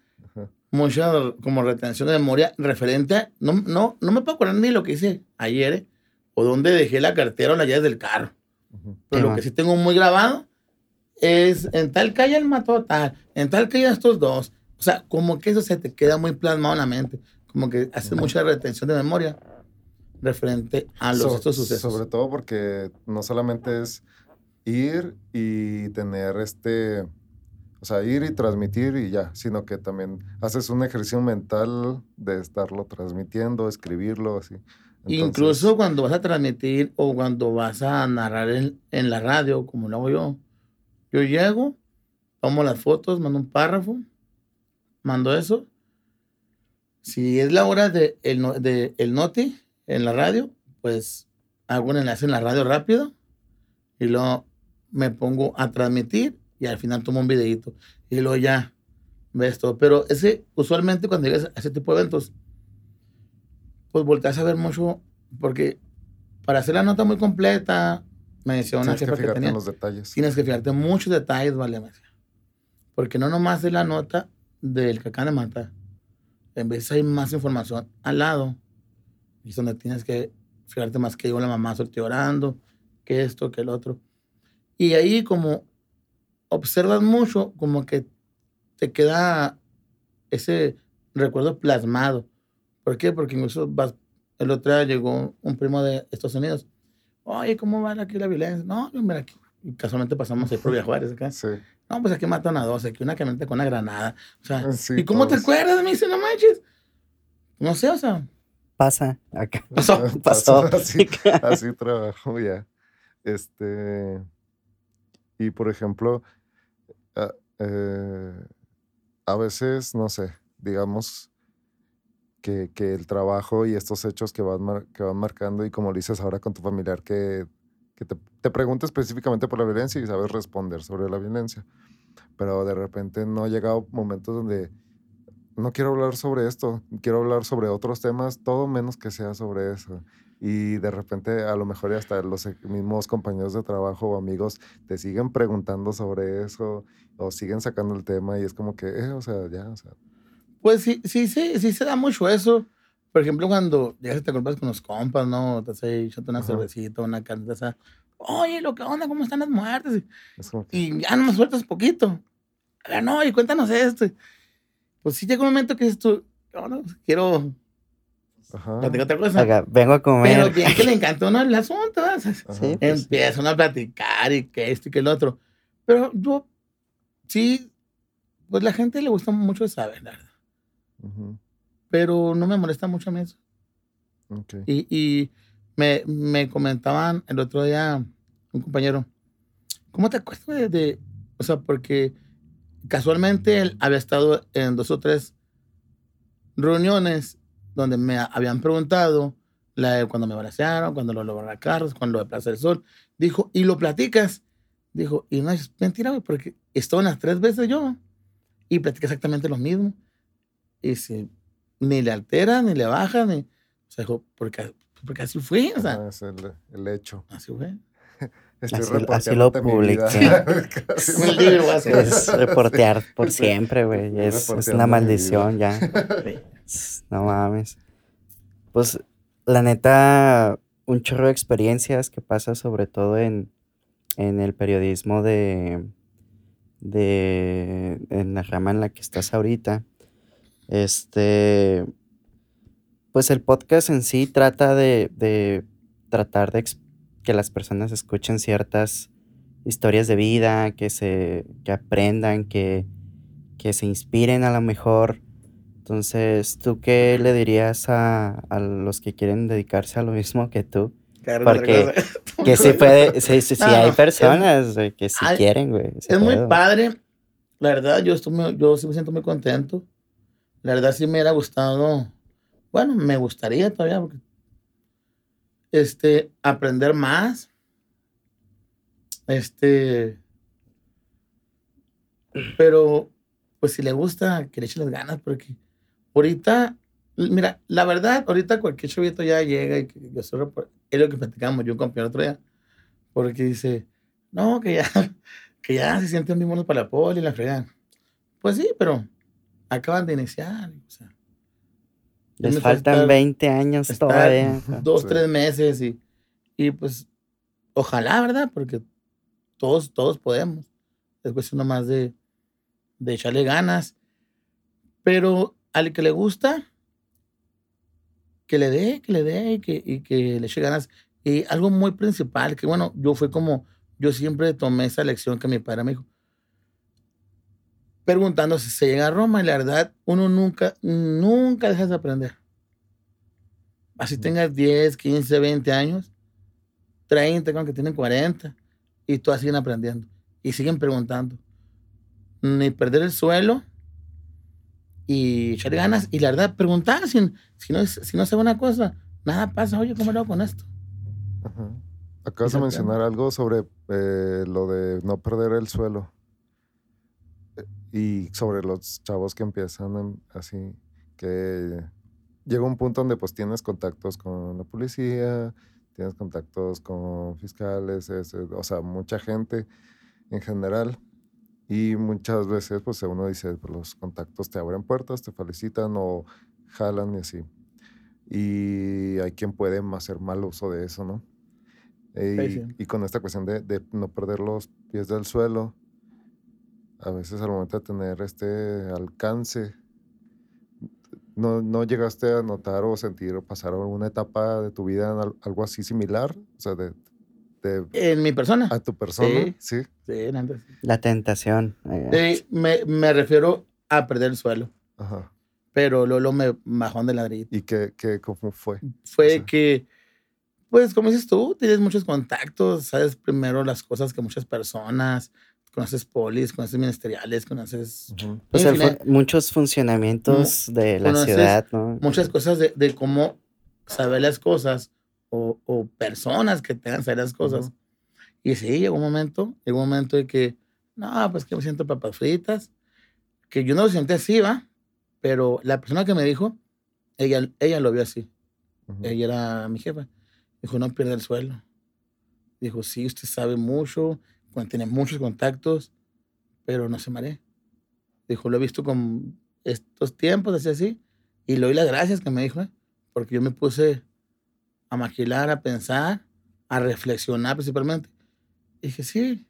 mucha como retención de memoria referente no, no, no me puedo acordar ni lo que hice ayer ¿eh? o dónde dejé la cartera o las llaves del carro. Pero lo que sí tengo muy grabado es en tal calle el mató a tal, en tal calle estos dos. O sea, como que eso se te queda muy plasmado en la mente, como que hace mucha retención de memoria referente a los estos sucesos. Sobre todo porque no solamente es ir y tener este o sea, ir y transmitir y ya, sino que también haces un ejercicio mental de estarlo transmitiendo, escribirlo, así. Incluso cuando vas a transmitir o cuando vas a narrar en, en, la radio, como lo hago yo, yo llego, tomo las fotos, mando un párrafo, mando eso. Si es la hora de el, de el noti en la radio, pues hago un enlace en la radio rápido y luego me pongo a transmitir y al final tomo un videito y luego ya ves todo. Pero ese, usualmente cuando llegas a ese tipo de eventos, pues volteas a ver mucho, porque para hacer la nota muy completa, me decía una Tienes que jefa que, fijarte tenía, en los detalles. tienes que fijarte en muchos detalles, vale, me decía. Porque no nomás es la nota del que acaban de matar. En vez hay más información al lado. Y es donde tienes que fijarte más que yo la mamá estoy orando, que esto, que el otro. Y ahí como observas mucho, como que te queda ese recuerdo plasmado. ¿Por qué? Porque incluso vas, el otro día llegó un primo de Estados Unidos. Oye, ¿cómo va aquí la violencia? No, yo, mira, aquí. Y casualmente pasamos ahí por Villa Juárez acá. Sí. No, pues aquí matan a dos, aquí una camioneta con una granada. O sea, Sí, ¿y cómo te acuerdas? Me dice, no manches. No sé, o sea, Pasa acá. pasó. Pasó. Así, así trabajo ya. Este. Y por ejemplo, a, eh, a veces, no sé, digamos que, que el trabajo y estos hechos que van, mar- que van marcando, y como lo dices ahora con tu familiar, que, que te, te pregunta específicamente por la violencia y sabes responder sobre la violencia. Pero de repente no ha llegado momentos donde no quiero hablar sobre esto, quiero hablar sobre otros temas, todo menos que sea sobre eso. Y de repente a lo mejor hasta los e- mismos compañeros de trabajo o amigos te siguen preguntando sobre eso o siguen sacando el tema y es como que, eh, o sea, ya, o sea, Pues sí, sí, sí, sí se da mucho eso. Por ejemplo, cuando llegas y te compras con los compas, ¿no? Te hace echando una Ajá. cervecita, una carne, o sea, oye, lo que onda, ¿cómo están las muertes? Y ya no me sueltas poquito. A ver, no, y cuéntanos esto. Pues sí llega un momento que dices tú, "No, no, quiero ajá, otra cosa. Acá, vengo a Pero comer. bien que le encantó ¿no? el asunto, Sí. Empiezan a platicar y que esto y que el otro. Pero yo, sí, pues la gente le gusta mucho saber, la verdad. Pero no me molesta mucho a mí eso. ok, Y, y me, me comentaban el otro día un compañero, ¿cómo te acuerdas de, de- O sea, porque casualmente él había estado en dos o tres reuniones donde me habían preguntado la de cuando me balacearon, cuando lo lograron carros, cuando lo de Plaza del Sol. Dijo, ¿y lo platicas? Dijo, y no es mentira, porque estuve las tres veces yo y platiqué exactamente lo mismo. Y si ni le altera, ni le baja, ni. O sea, dijo, porque, porque así fue, o sea, es el, el hecho. así fue. Estoy Así- así lo publiqué. Un libro. Es reportear por siempre, güey. Es, es una maldición ya. No mames. Pues, la neta, un chorro de experiencias que pasa sobre todo en, en el periodismo de, de, en la rama en la que estás ahorita. Este, pues el podcast en sí trata de, de tratar de que las personas escuchen ciertas historias de vida, que se, que aprendan, que, que se inspiren a lo mejor. Entonces, ¿tú qué le dirías a, a los que quieren dedicarse a lo mismo que tú? Porque- Que sí puede, sí, sí, hay personas que sí quieren, güey. Es muy padre. La verdad, yo, estoy muy- yo sí me siento muy contento. La verdad, sí me hubiera gustado. Bueno, me gustaría todavía. porque, este, aprender más. Este. Pero, pues si le gusta, que le eche las ganas, porque ahorita, mira, la verdad, ahorita cualquier chavito ya llega y yo repor- es lo que platicamos yo compañero otro día, porque dice, no, que ya, que ya se sienten bien buenos para la poli y la fregan. Pues sí, pero acaban de iniciar. O sea, Les faltan falta 20 años todavía. dos, Sí. tres meses y, y pues ojalá, ¿verdad? Porque todos, todos podemos. Es cuestión nomás de, de echarle ganas. Pero al que le gusta, que le dé, que le dé y que, y que le eche ganas. Y algo muy principal, que bueno, yo fue como, yo siempre tomé esa lección que mi padre me dijo. Preguntando si se llega a Roma y la verdad, uno nunca, nunca deja de aprender. Así tengas 10, 15, 20 años, 30, con que tienen 40, y todas siguen aprendiendo y siguen preguntando. Ni perder el suelo y echarle ganas. Y la verdad, preguntar si, si, no, si no sabe una cosa, nada pasa. Oye, ¿cómo lo hago con esto? Ajá. Acabas de mencionar algo sobre eh, lo de no perder el suelo. Y sobre los chavos que empiezan así, que llega un punto donde pues tienes contactos con la policía, tienes contactos con fiscales, o sea, mucha gente en general. Y muchas veces pues uno dice, pues, los contactos te abren puertas, te felicitan o jalan y así. Y hay quien puede hacer mal uso de eso, ¿no? Eh, y, con esta cuestión de, de no perder los pies del suelo, a veces al momento de tener este alcance, ¿no, no llegaste a notar o sentir o pasar alguna etapa de tu vida en al- algo así similar? O sea, de, de- En mi persona. a tu persona, Sí. sí. Sí. La tentación. eh, Sí, me, me refiero a perder el suelo. Ajá. Pero Lolo me bajó de ladrillo. ¿Y qué, qué, cómo fue? Fue sea. que, pues, como dices tú, tienes muchos contactos, sabes primero las cosas que muchas personas, conoces polis, conoces ministeriales, conoces Ujú. pues el infin- fu- muchos funcionamientos de la conoces ciudad, ¿no? muchas cosas de, de cómo saber las cosas o, o personas que tengan que saber las cosas. Ujú. Y sí, llegó un momento, llegó un momento de que, no, pues que me siento papas fritas, que yo no lo sentí así, ¿va? Pero la persona que me dijo, ella, ella lo vio así. Ujú. Ella era mi jefa. Dijo, no pierda el suelo. Dijo, sí, usted sabe mucho, cuando tiene muchos contactos, pero no se maree. Dijo, lo he visto con estos tiempos, así, así. Y le doy las gracias que me dijo, ¿eh? porque yo me puse a maquilar, a pensar, a reflexionar principalmente. Y dije, sí,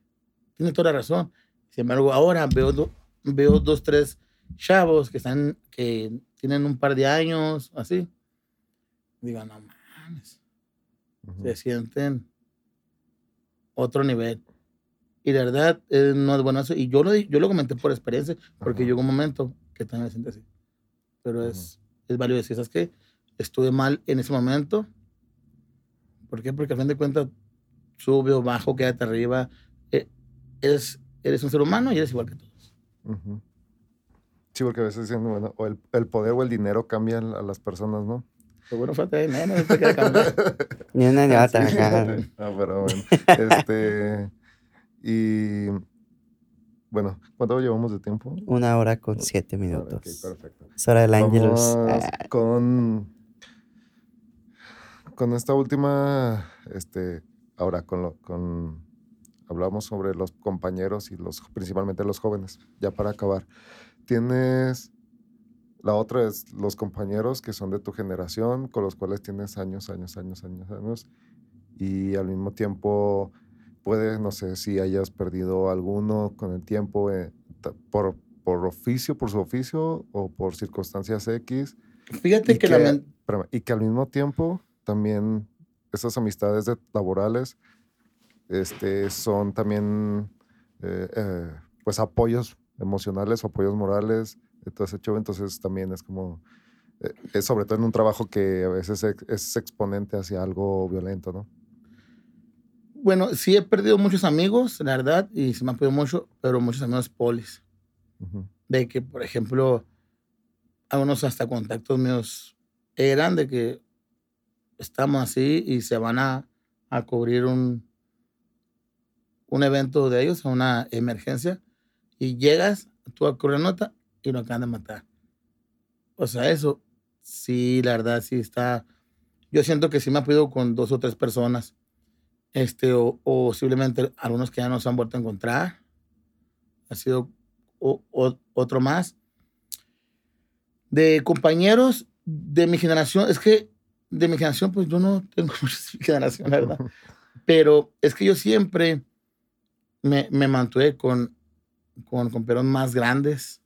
tiene toda la razón. Sin embargo, ahora veo, do- veo dos, tres chavos que están, que tienen un par de años, así. Digo, no mames, Ujú. se sienten otro nivel. Y de verdad, eh, no es bueno eso. Y yo lo, yo lo comenté por experiencia, porque Ajá. llegó un momento que también me siento así. Pero es, es válido decir, ¿sabes qué? Estuve mal en ese momento. ¿Por qué? Porque al fin de cuentas, sube o bajo, quédate arriba. Eh, eres, eres un ser humano y eres igual que todos. Sí, porque a veces dicen, bueno, o el, el poder o el dinero cambian a las personas, ¿no? Pero bueno, falta de dinero, no te queda cambiar. Ni una ni Ah, otra. sí. acá. Ah, pero bueno. Este. Y. Bueno, ¿cuánto llevamos de tiempo? Una hora con siete Ah, minutos. ok, perfecto. Es hora del Ángelus. Ah, con. Con esta última. Este. Ahora, con lo. Con, hablamos sobre los compañeros y los principalmente los jóvenes. Ya para acabar. Tienes. La otra es los compañeros que son de tu generación, con los cuales tienes años, años, años, años, años. Y al mismo tiempo puede, no sé si hayas perdido alguno con el tiempo eh, por, por oficio, por su oficio o por circunstancias X. Fíjate que, que- la, Espérame, y que al mismo tiempo también esas amistades de- laborales este, son también eh, eh, pues apoyos emocionales o apoyos morales ese show. Entonces también es como, eh, es sobre todo en un trabajo que a veces es exponente hacia algo violento, ¿no? Bueno, sí he perdido muchos amigos, la verdad, y se me han perdido mucho, pero muchos amigos polis. Ujú, de que, por ejemplo, algunos hasta contactos míos eran de que estamos así y se van a, a cubrir un, un evento de ellos, una emergencia, y llegas, tú a cubrir nota y lo acaban de matar. O sea, eso sí, la verdad, sí está. Yo siento que sí me ha podido con dos o tres personas, este, o, o posiblemente algunos que ya no se han vuelto a encontrar. Ha sido o- o- otro más. De compañeros de mi generación, es que de mi generación, pues yo no tengo mucha generación, la verdad. Pero es que yo siempre me, me mantuve con, con compañeros más grandes,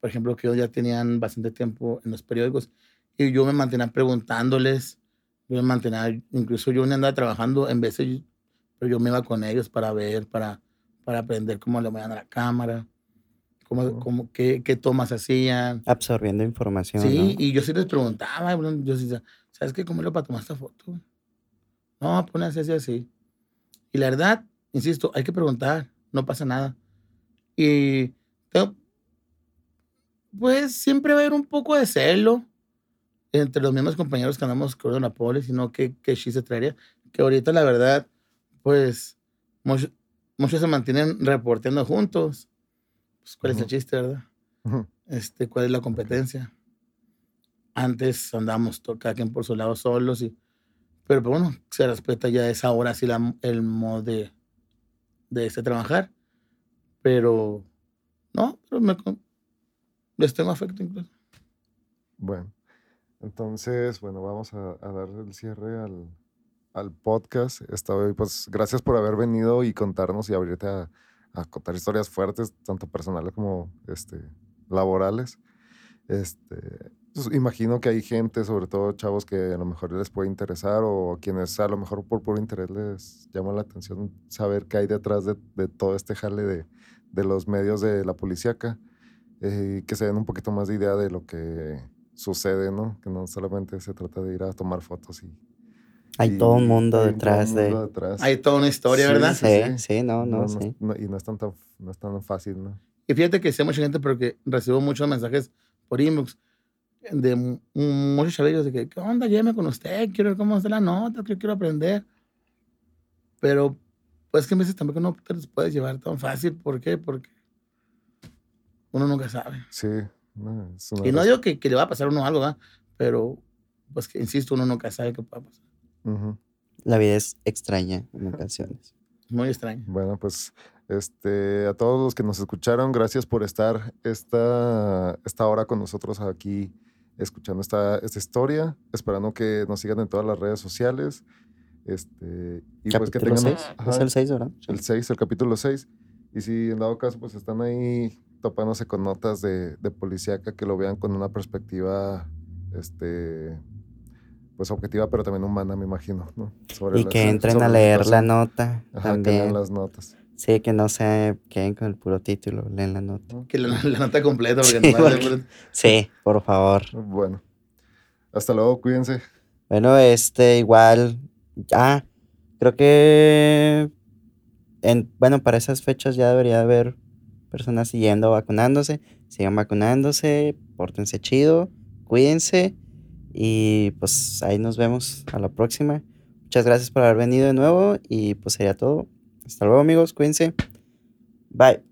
por ejemplo, que ellos ya tenían bastante tiempo en los periódicos, y yo me mantenía preguntándoles, yo mantenía, incluso yo andaba trabajando en veces, pero yo me iba con ellos para ver, para, para aprender cómo le movían a la cámara, cómo, Ujú. cómo, qué, qué tomas hacían. Absorbiendo información. Sí, ¿no? y yo sí les preguntaba, yo decía, ¿sabes qué? ¿Cómo le para tomar esta foto? No, pone así, así, así. Y la verdad, insisto, hay que preguntar, no pasa nada. Y pues siempre va a haber un poco de celo entre los mismos compañeros que andamos con la poli, sino que, que sí se traería. Que ahorita, la verdad, pues muchos, muchos se mantienen reporteando juntos. Pues, ¿Cuál es el chiste, verdad? este, cuál es la competencia. Antes andábamos cada quien por su lado solos, y, pero pues, bueno, se respeta ya esa hora, así la, el modo de, de este trabajar. Pero no, pero me, les tengo afecto incluso. Bueno, entonces, bueno, vamos a, darle el cierre al, al podcast. Esta vez, pues, gracias por haber venido y contarnos y abrirte a, contar historias fuertes, tanto personales como este, laborales. Este, pues, imagino que hay gente, sobre todo chavos, que a lo mejor les puede interesar o quienes a lo mejor por puro interés les llama la atención saber qué hay detrás de, de todo este jale de, de los medios de la policíaca eh, que se den un poquito más de idea de lo que sucede, ¿no? Que no solamente se trata de ir a tomar fotos y... Hay y- todo un mundo hay todo un detrás de... mundo detrás. Hay toda una historia, Sí, ¿verdad? Sí, sí, no, no, sí. no- y no es, tan, tan- no es tan fácil, ¿no? Y fíjate que sé mucha gente, pero que recibo muchos mensajes por inbox de mu- muchos chavillos de que, ¿qué onda? Lléveme con usted, quiero ver cómo hacer la nota, que quiero aprender. Pero, pues que a veces tampoco no te los puedes llevar tan fácil. ¿Por qué? Porque uno nunca sabe. Sí. No, Y no digo que, que le va a pasar a uno algo, ¿verdad? Pero, pues que insisto, uno nunca sabe qué puede pasar. Ujú. La vida es extraña en ocasiones. Muy extraño. Bueno, pues este, a todos los que nos escucharon, gracias por estar esta, esta hora con nosotros aquí escuchando esta, esta historia, esperando que nos sigan en todas las redes sociales. Este, y pues que Capítulo tengan 6. ajá, Es el 6, ¿verdad? El 6, el capítulo 6. Y si en dado caso, pues están ahí topándose con notas de, de policíaca, que lo vean con una perspectiva, este, pues objetiva, pero también humana, me imagino, ¿no? Sobre Y la- que entren sobre a leer la nota Ajá, que lean también. las notas. Sí, que no se queden con el puro título, leen la nota. Que la, la nota completa, porque Sí, porque- le- Sí, por favor. Bueno, hasta luego, cuídense. Bueno, este igual, ah, creo que en, bueno, para esas fechas ya debería haber personas siguiendo vacunándose. Sigan vacunándose, pórtense chido, cuídense y pues ahí nos vemos a la próxima. Muchas gracias por haber venido de nuevo y pues sería todo. Hasta luego amigos, cuídense. Bye.